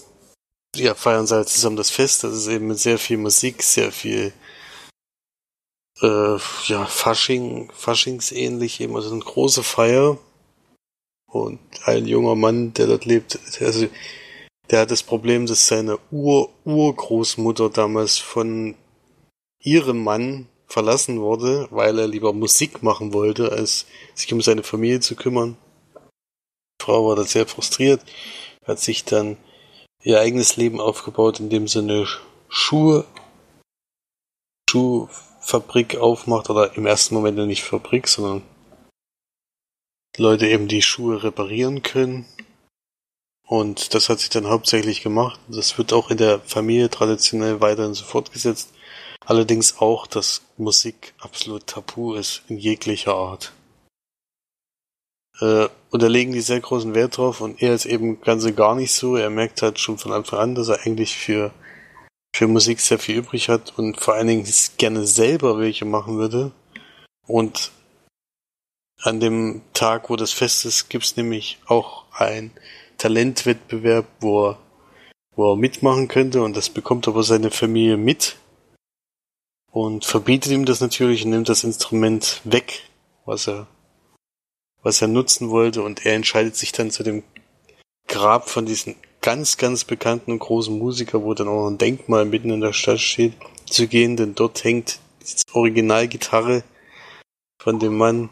ja, feiern sie halt zusammen das Fest. Das ist eben mit sehr viel Musik, sehr viel äh, ja, Fasching, Faschingsähnlich eben, also eine große Feier. Und ein junger Mann, der dort lebt, also der hat das Problem, dass seine Ur-Urgroßmutter damals von ihrem Mann verlassen wurde, weil er lieber Musik machen wollte, als sich um seine Familie zu kümmern. Die Frau war da sehr frustriert, hat sich dann ihr eigenes Leben aufgebaut, indem sie eine Schuhe, Schuhfabrik aufmacht, oder im ersten Moment nicht Fabrik, sondern Leute eben die Schuhe reparieren können. Und das hat sich dann hauptsächlich gemacht. Das wird auch in der Familie traditionell weiterhin so fortgesetzt. Allerdings auch, dass Musik absolut tabu ist in jeglicher Art. Äh, und da legen die sehr großen Wert drauf und er ist eben ganz und gar nicht so. Er merkt halt schon von Anfang an, dass er eigentlich für, für Musik sehr viel übrig hat und vor allen Dingen gerne selber welche machen würde. Und an dem Tag, wo das Fest ist, gibt's nämlich auch ein Talentwettbewerb, wo er, wo er mitmachen könnte und das bekommt aber seine Familie mit und verbietet ihm das natürlich und nimmt das Instrument weg, was er was er nutzen wollte und er entscheidet sich dann zu dem Grab von diesem ganz, ganz bekannten und großen Musiker, wo dann auch ein Denkmal mitten in der Stadt steht, zu gehen, denn dort hängt die Originalgitarre von dem Mann.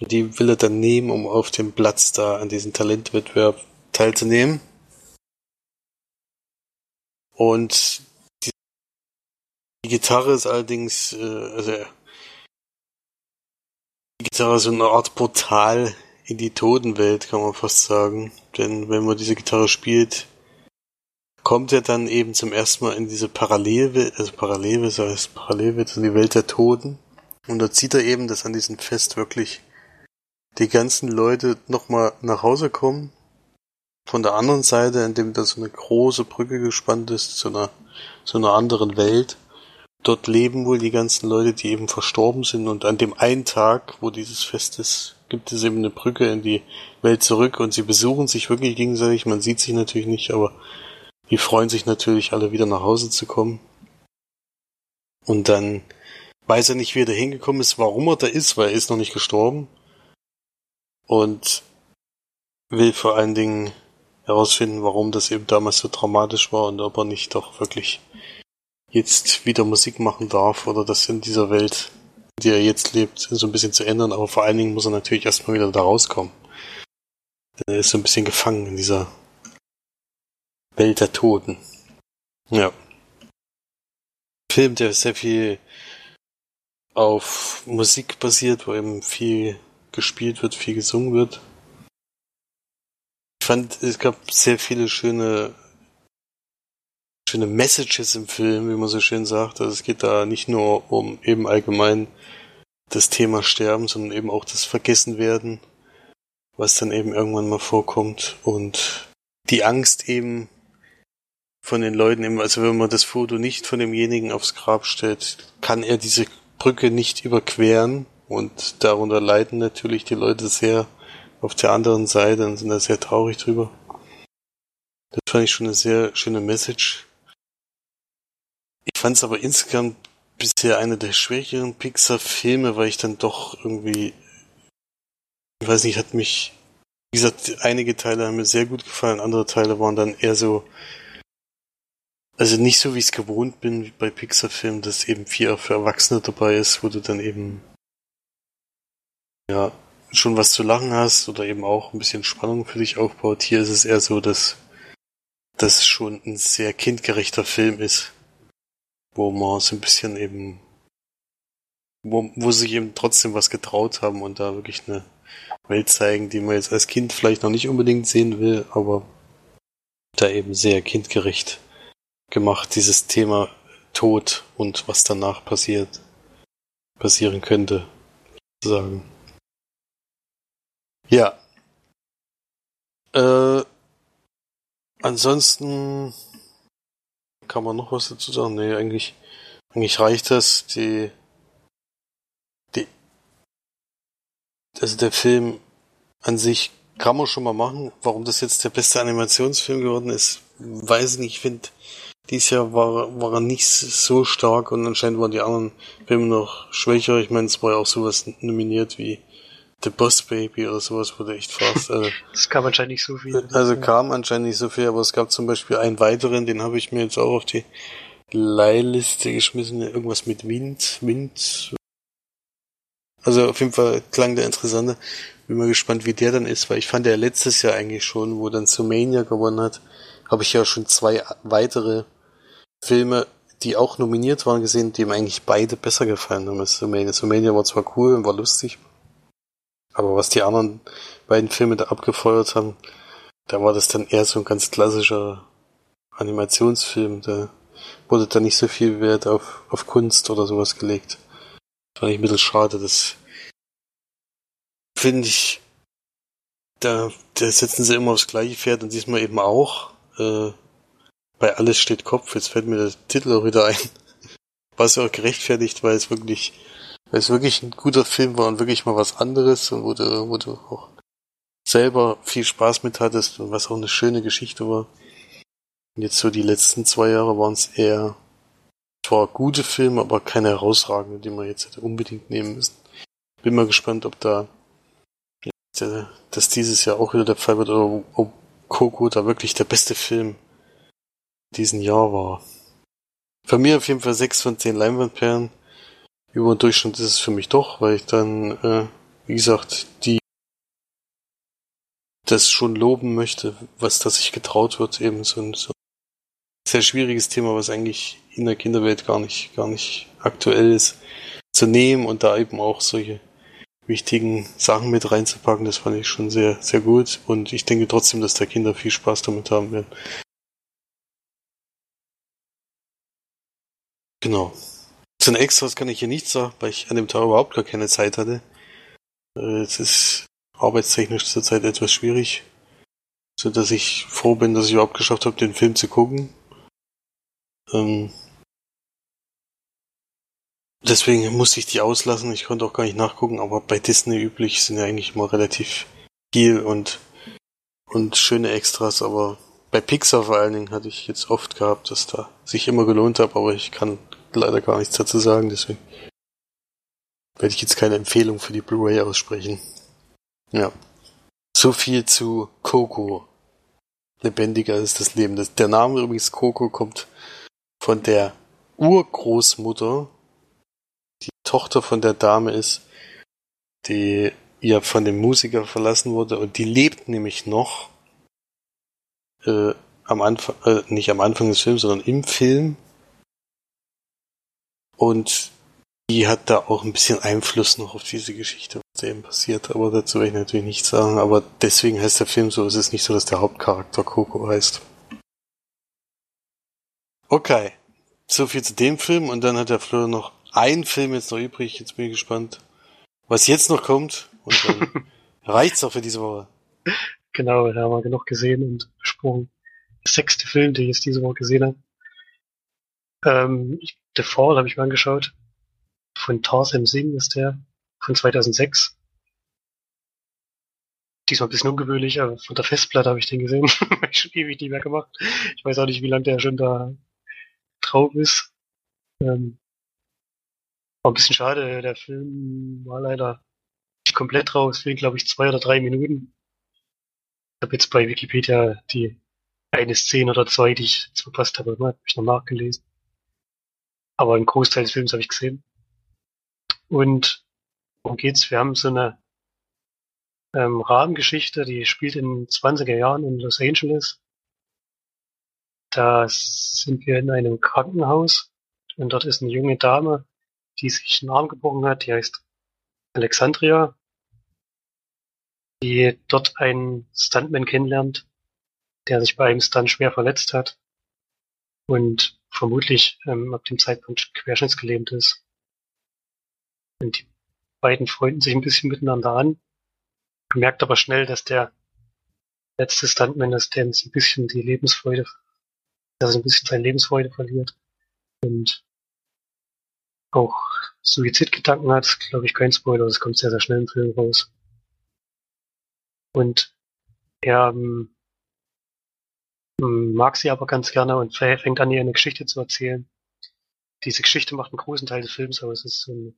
Und die will er dann nehmen, um auf dem Platz da an diesem Talentwettbewerb teilzunehmen. Und die, die Gitarre ist allerdings, äh, also die Gitarre ist so eine Art Portal in die Totenwelt, kann man fast sagen. Denn wenn man diese Gitarre spielt, kommt er dann eben zum ersten Mal in diese Parallelwelt, also Parallelwelt, das heißt Parallelwelt, also die Welt der Toten. Und da sieht er eben, dass an diesem Fest wirklich die ganzen Leute nochmal nach Hause kommen. Von der anderen Seite, indem da so eine große Brücke gespannt ist zu einer, zu einer anderen Welt. Dort leben wohl die ganzen Leute, die eben verstorben sind und an dem einen Tag, wo dieses Fest ist, gibt es eben eine Brücke in die Welt zurück und sie besuchen sich wirklich gegenseitig. Man sieht sich natürlich nicht, aber die freuen sich natürlich alle wieder nach Hause zu kommen. Und dann weiß er nicht, wie er da hingekommen ist, warum er da ist, weil er ist noch nicht gestorben. Und will vor allen Dingen herausfinden, warum das eben damals so dramatisch war und ob er nicht doch wirklich jetzt wieder Musik machen darf oder das in dieser Welt, in der er jetzt lebt, so ein bisschen zu ändern. Aber vor allen Dingen muss er natürlich erstmal wieder da rauskommen. Er ist so ein bisschen gefangen in dieser Welt der Toten. Ja. Film, der sehr viel auf Musik basiert, wo eben viel gespielt wird, viel gesungen wird. Ich fand, es gab sehr viele schöne schöne Messages im Film, wie man so schön sagt. Also es geht da nicht nur um eben allgemein das Thema Sterben, sondern eben auch das Vergessenwerden, was dann eben irgendwann mal vorkommt und die Angst eben von den Leuten eben, also wenn man das Foto nicht von demjenigen aufs Grab stellt, kann er diese Brücke nicht überqueren und darunter leiden natürlich die Leute sehr, auf der anderen Seite und sind da sehr traurig drüber. Das fand ich schon eine sehr schöne Message. Ich fand es aber insgesamt bisher einer der schwächeren Pixar-Filme, weil ich dann doch irgendwie, ich weiß nicht, hat mich, wie gesagt, einige Teile haben mir sehr gut gefallen, andere Teile waren dann eher so, also nicht so, wie ich es gewohnt bin bei Pixar-Filmen, dass eben viel für Erwachsene dabei ist, wo du dann eben, ja, schon was zu lachen hast oder eben auch ein bisschen Spannung für dich aufbaut. Hier ist es eher so, dass das schon ein sehr kindgerechter Film ist wo man so ein bisschen eben, wo, wo sich eben trotzdem was getraut haben und da wirklich eine Welt zeigen, die man jetzt als Kind vielleicht noch nicht unbedingt sehen will, aber da eben sehr kindgerecht gemacht, dieses Thema Tod und was danach passiert, passieren könnte, sozusagen. Ja. Äh, ansonsten kann man noch was dazu sagen? Nee, eigentlich, eigentlich reicht das. Die, die, also der Film an sich kann man schon mal machen. Warum das jetzt der beste Animationsfilm geworden ist, weiß ich nicht. Ich finde, dieses Jahr war, war er nicht so stark und anscheinend waren die anderen Filme noch schwächer. Ich meine, es war ja auch sowas nominiert wie The Boss Baby oder sowas wurde echt fast. Also, das kam anscheinend nicht so viel. Also kam anscheinend nicht so viel, aber es gab zum Beispiel einen weiteren, den habe ich mir jetzt auch auf die Leihliste geschmissen. Irgendwas mit Wind, Wind. Also auf jeden Fall klang der interessante. Bin mal gespannt, wie der dann ist, weil ich fand der letztes Jahr eigentlich schon, wo dann Sumania gewonnen hat, habe ich ja schon zwei weitere Filme, die auch nominiert waren, gesehen, die mir eigentlich beide besser gefallen haben als Sumania. Sumania war zwar cool und war lustig, aber was die anderen beiden Filme da abgefeuert haben, da war das dann eher so ein ganz klassischer Animationsfilm. Da wurde da nicht so viel Wert auf, auf Kunst oder sowas gelegt. Das fand ich ein bisschen schade. Das finde ich, da, da setzen sie immer aufs gleiche Pferd und diesmal eben auch. Äh, bei Alles steht Kopf. Jetzt fällt mir der Titel auch wieder ein. War es auch gerechtfertigt, weil es wirklich weil es wirklich ein guter Film war und wirklich mal was anderes und wo du, wo du auch selber viel Spaß mit hattest und was auch eine schöne Geschichte war. Und jetzt so die letzten zwei Jahre waren es eher zwar gute Filme, aber keine herausragenden, die man jetzt hätte unbedingt nehmen müssen. Bin mal gespannt, ob da dass dieses Jahr auch wieder der Fall wird oder ob Coco da wirklich der beste Film diesen Jahr war. Von mir auf jeden Fall sechs von zehn Leinwandperlen über den Durchschnitt ist es für mich doch, weil ich dann, äh, wie gesagt, die das schon loben möchte, was da sich getraut wird, eben so ein, so sehr schwieriges Thema, was eigentlich in der Kinderwelt gar nicht, gar nicht aktuell ist, zu nehmen und da eben auch solche wichtigen Sachen mit reinzupacken, das fand ich schon sehr, sehr gut und ich denke trotzdem, dass da Kinder viel Spaß damit haben werden. Genau. Den Extras kann ich hier nichts sagen, weil ich an dem Tag überhaupt gar keine Zeit hatte. Äh, es ist arbeitstechnisch zurzeit etwas schwierig, so dass ich froh bin, dass ich überhaupt geschafft habe, den Film zu gucken. Ähm deswegen musste ich die auslassen. Ich konnte auch gar nicht nachgucken, aber bei Disney üblich sind ja eigentlich immer relativ viel und und schöne Extras, aber bei Pixar vor allen Dingen hatte ich jetzt oft gehabt, dass da sich immer gelohnt hat, aber ich kann leider gar nichts dazu sagen, deswegen werde ich jetzt keine Empfehlung für die Blu-ray aussprechen. Ja. So viel zu Coco. Lebendiger ist das Leben. Der Name übrigens Coco kommt von der Urgroßmutter, die Tochter von der Dame ist, die ja von dem Musiker verlassen wurde und die lebt nämlich noch äh, am Anfang, äh, nicht am Anfang des Films, sondern im Film und die hat da auch ein bisschen Einfluss noch auf diese Geschichte, was da eben passiert. Aber dazu werde ich natürlich nichts sagen. Aber deswegen heißt der Film so. Es ist nicht so, dass der Hauptcharakter Coco heißt. Okay. So viel zu dem Film. Und dann hat der Fleur noch einen Film jetzt noch übrig. Jetzt bin ich gespannt, was jetzt noch kommt. Und dann reicht's auch für diese Woche. Genau, da haben wir genug gesehen und besprochen. Der sechste Film, den ich jetzt diese Woche gesehen habe. Ähm, The Fall habe ich mir angeschaut. Von Tarsem Singh ist der. Von 2006. diesmal ein bisschen ungewöhnlich, aber von der Festplatte habe ich den gesehen. Ich schon ewig nicht mehr gemacht. Ich weiß auch nicht, wie lange der schon da drauf ist. Ähm, war ein bisschen schade, der Film war leider nicht komplett raus, fehlen glaube ich zwei oder drei Minuten. Ich habe jetzt bei Wikipedia die eine Szene oder zwei, die ich jetzt verpasst habe, habe ich noch nachgelesen. Aber einen Großteil des Films habe ich gesehen. Und worum geht's? Wir haben so eine ähm, Rahmengeschichte, die spielt in den 20er Jahren in Los Angeles. Da sind wir in einem Krankenhaus und dort ist eine junge Dame, die sich einen Arm gebrochen hat, die heißt Alexandria, die dort einen Stuntman kennenlernt, der sich bei einem Stunt schwer verletzt hat und vermutlich ähm, ab dem Zeitpunkt querschnittsgelähmt ist. Und die beiden freunden sich ein bisschen miteinander an, merkt aber schnell, dass der letzte Stuntman ist, der ein bisschen die Lebensfreude, dass er ein bisschen seine Lebensfreude verliert und auch Suizidgedanken hat, glaube ich kein Spoiler, das kommt sehr, sehr schnell im Film raus. Und er ähm, mag sie aber ganz gerne und fängt an, ihr eine Geschichte zu erzählen. Diese Geschichte macht einen großen Teil des Films aus. Es ist so eine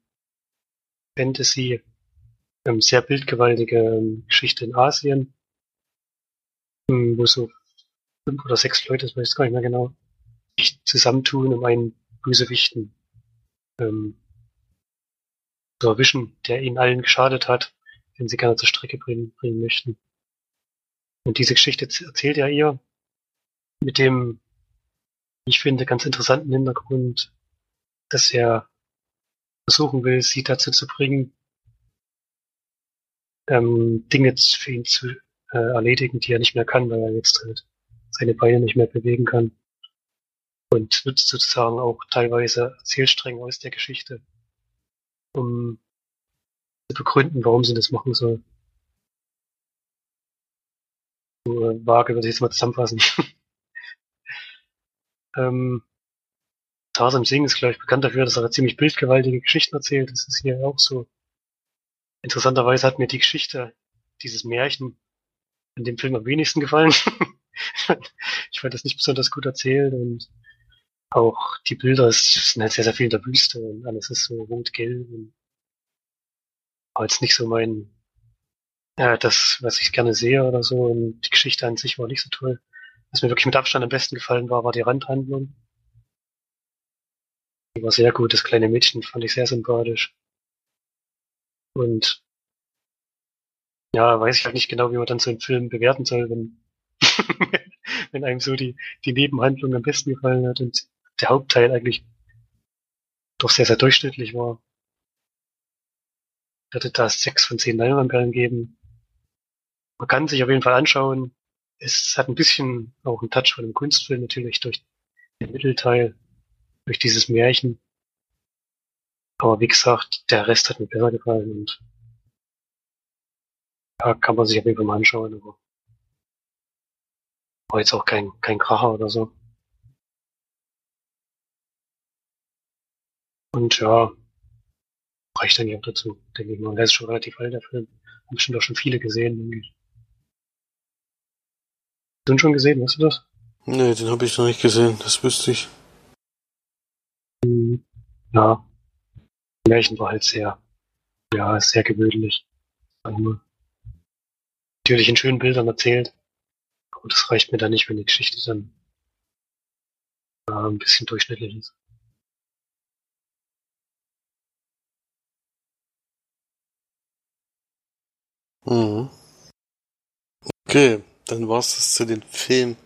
Fantasy, ähm, sehr bildgewaltige ähm, Geschichte in Asien, ähm, wo so fünf oder sechs Leute, das weiß ich gar nicht mehr genau, sich zusammentun, um einen Bösewichten ähm, zu erwischen, der ihnen allen geschadet hat, den sie gerne zur Strecke bringen, bringen möchten. Und diese Geschichte erzählt er ihr mit dem, ich finde, ganz interessanten Hintergrund, dass er versuchen will, sie dazu zu bringen, ähm, Dinge für ihn zu äh, erledigen, die er nicht mehr kann, weil er jetzt halt seine Beine nicht mehr bewegen kann. Und nutzt sozusagen auch teilweise Erzählstränge aus der Geschichte, um zu begründen, warum sie das machen soll. So äh, vage würde ich jetzt mal zusammenfassen. ähm, Tarsem Singh ist, glaube ich, bekannt dafür, dass er ziemlich bildgewaltige Geschichten erzählt. Das ist hier auch so. Interessanterweise hat mir die Geschichte, dieses Märchen, in dem Film am wenigsten gefallen. ich fand das nicht besonders gut erzählt und auch die Bilder, sind halt sehr, sehr viel in der Wüste und alles ist so rot-gelb und war jetzt nicht so mein, ja, das, was ich gerne sehe oder so und die Geschichte an sich war nicht so toll. Was mir wirklich mit Abstand am besten gefallen war, war die Randhandlung. Die war sehr gut, das kleine Mädchen fand ich sehr sympathisch. Und ja, weiß ich halt nicht genau, wie man dann so einen Film bewerten soll, wenn, wenn einem so die, die Nebenhandlung am besten gefallen hat und der Hauptteil eigentlich doch sehr, sehr durchschnittlich war. Ich würde da sechs von zehn Leinwandperlen geben. Man kann sich auf jeden Fall anschauen. Es hat ein bisschen auch einen Touch von einem Kunstfilm natürlich durch den Mittelteil, durch dieses Märchen. Aber wie gesagt, der Rest hat mir besser gefallen und ja, kann man sich auf jeden Fall mal anschauen, aber war jetzt auch kein, kein Kracher oder so. Und ja, reicht eigentlich auch dazu, denke ich mal. Der ist schon relativ alt, der Film. Haben bestimmt auch schon viele gesehen, denke ich. Hast ihn schon gesehen, weißt du das? Nee, den habe ich noch nicht gesehen, das wüsste ich. Hm, Ja. Märchen war halt sehr, ja, sehr gewöhnlich. Natürlich in schönen Bildern erzählt. Aber das reicht mir dann nicht, wenn die Geschichte dann ja, ein bisschen durchschnittlich ist. Mhm. Okay, dann war's das zu den Film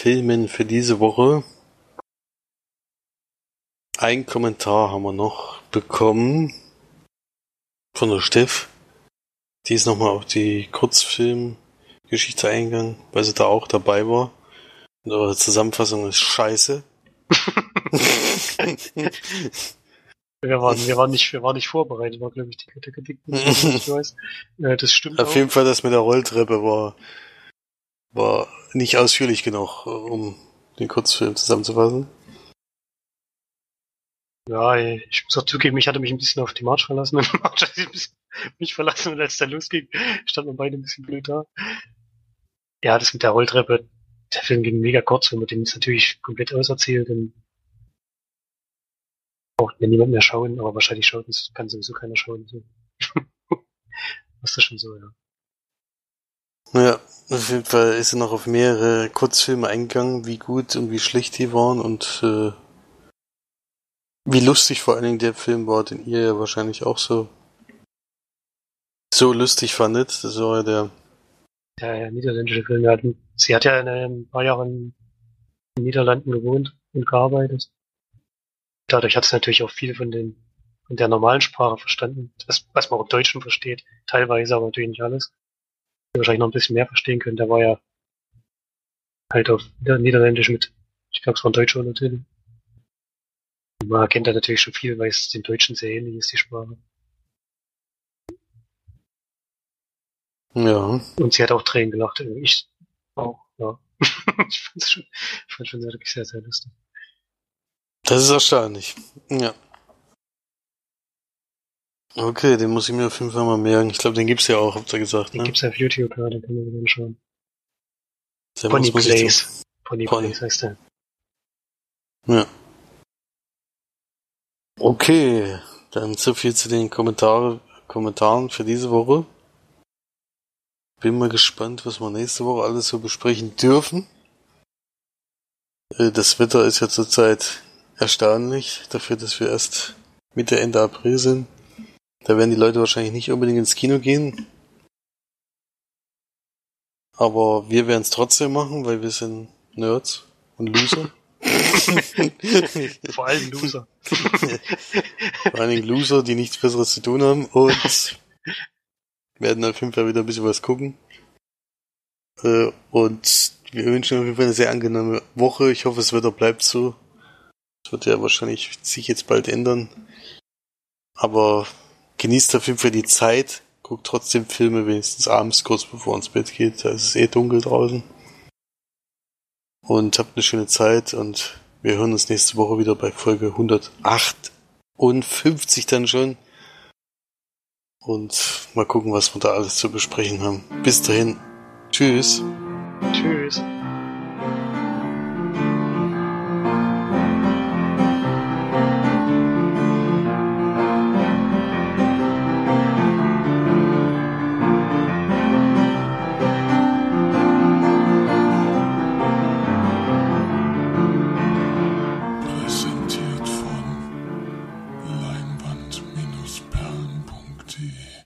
Filmen für diese Woche. Ein Kommentar haben wir noch bekommen von der Steff. Die ist nochmal auf die Kurzfilmgeschichte eingegangen, weil sie da auch dabei war. Und eure Zusammenfassung ist scheiße. Wir waren, wir waren nicht, wir waren nicht vorbereitet, war glaube ich die Kritik, ich weiß. Äh, das stimmt Auf auch. jeden Fall das mit der Rolltreppe war, war nicht ausführlich genug, um den Kurzfilm zusammenzufassen. Ja, ich muss auch zugeben, ich hatte mich ein bisschen auf die March verlassen und March hat mich verlassen und als dann losging, standen wir beide ein bisschen blöd da. Ja, das mit der Rolltreppe, der Film ging mega kurz, wenn man den jetzt natürlich komplett auserzählt, dann braucht mir niemand mehr schauen, aber wahrscheinlich schaut es, kann sowieso keiner schauen. So. Was ist schon so, ja. Ja, auf jeden Fall ist er noch auf mehrere Kurzfilme eingegangen, wie gut und wie schlecht die waren und äh, wie lustig vor allen Dingen der Film war, den ihr ja wahrscheinlich auch so so lustig fandet. Das war ja der Ja, ja, niederländische Film. Sie hat ja in ein paar Jahren in den Niederlanden gewohnt und gearbeitet. Dadurch hat sie natürlich auch viel von den von der normalen Sprache verstanden, das, was man auch im Deutschen versteht, teilweise, aber natürlich nicht alles. Wahrscheinlich noch ein bisschen mehr verstehen können. Der war ja halt auf Niederländisch mit, ich glaube, es waren deutsche Untertitel. Man erkennt da natürlich schon viel, weil es den Deutschen sehr ähnlich ist, die Sprache. Ja. Und sie hat auch Tränen gelacht. Ich auch, ja. ich fand's schon, ich fand schon wirklich sehr, sehr lustig. Das ist erstaunlich. Ja. Okay, den muss ich mir auf jeden Fall mal merken. Ich glaube, den gibt's ja auch, habt ihr gesagt, Den ne? gibt's auf YouTube, ja, den können wir dann schauen. Der Pony muss man sich Place. Pony, Pony. Place heißt der. Ja. Okay, dann so viel zu den Kommentare, Kommentaren für diese Woche. Bin mal gespannt, was wir nächste Woche alles so besprechen dürfen. Äh, Das Wetter ist ja zurzeit erstaunlich, dafür, dass wir erst Mitte, Ende April sind. Da werden die Leute wahrscheinlich nicht unbedingt ins Kino gehen. Aber wir werden es trotzdem machen, weil wir sind Nerds und Loser. Vor allem Loser. Vor allen Dingen Loser, die nichts Besseres zu tun haben und werden auf jeden Fall wieder ein bisschen was gucken. Äh, Und wir wünschen auf jeden Fall eine sehr angenehme Woche. Ich hoffe, das Wetter bleibt so. Wird ja wahrscheinlich sich jetzt bald ändern. Aber genießt auf jeden Fall die Zeit. Guckt trotzdem Filme, wenigstens abends, kurz bevor ins Bett geht. Da ist es eh dunkel draußen. Und habt eine schöne Zeit und wir hören uns nächste Woche wieder bei Folge 158 dann schon. Und mal gucken, was wir da alles zu besprechen haben. Bis dahin. Tschüss. Tschüss.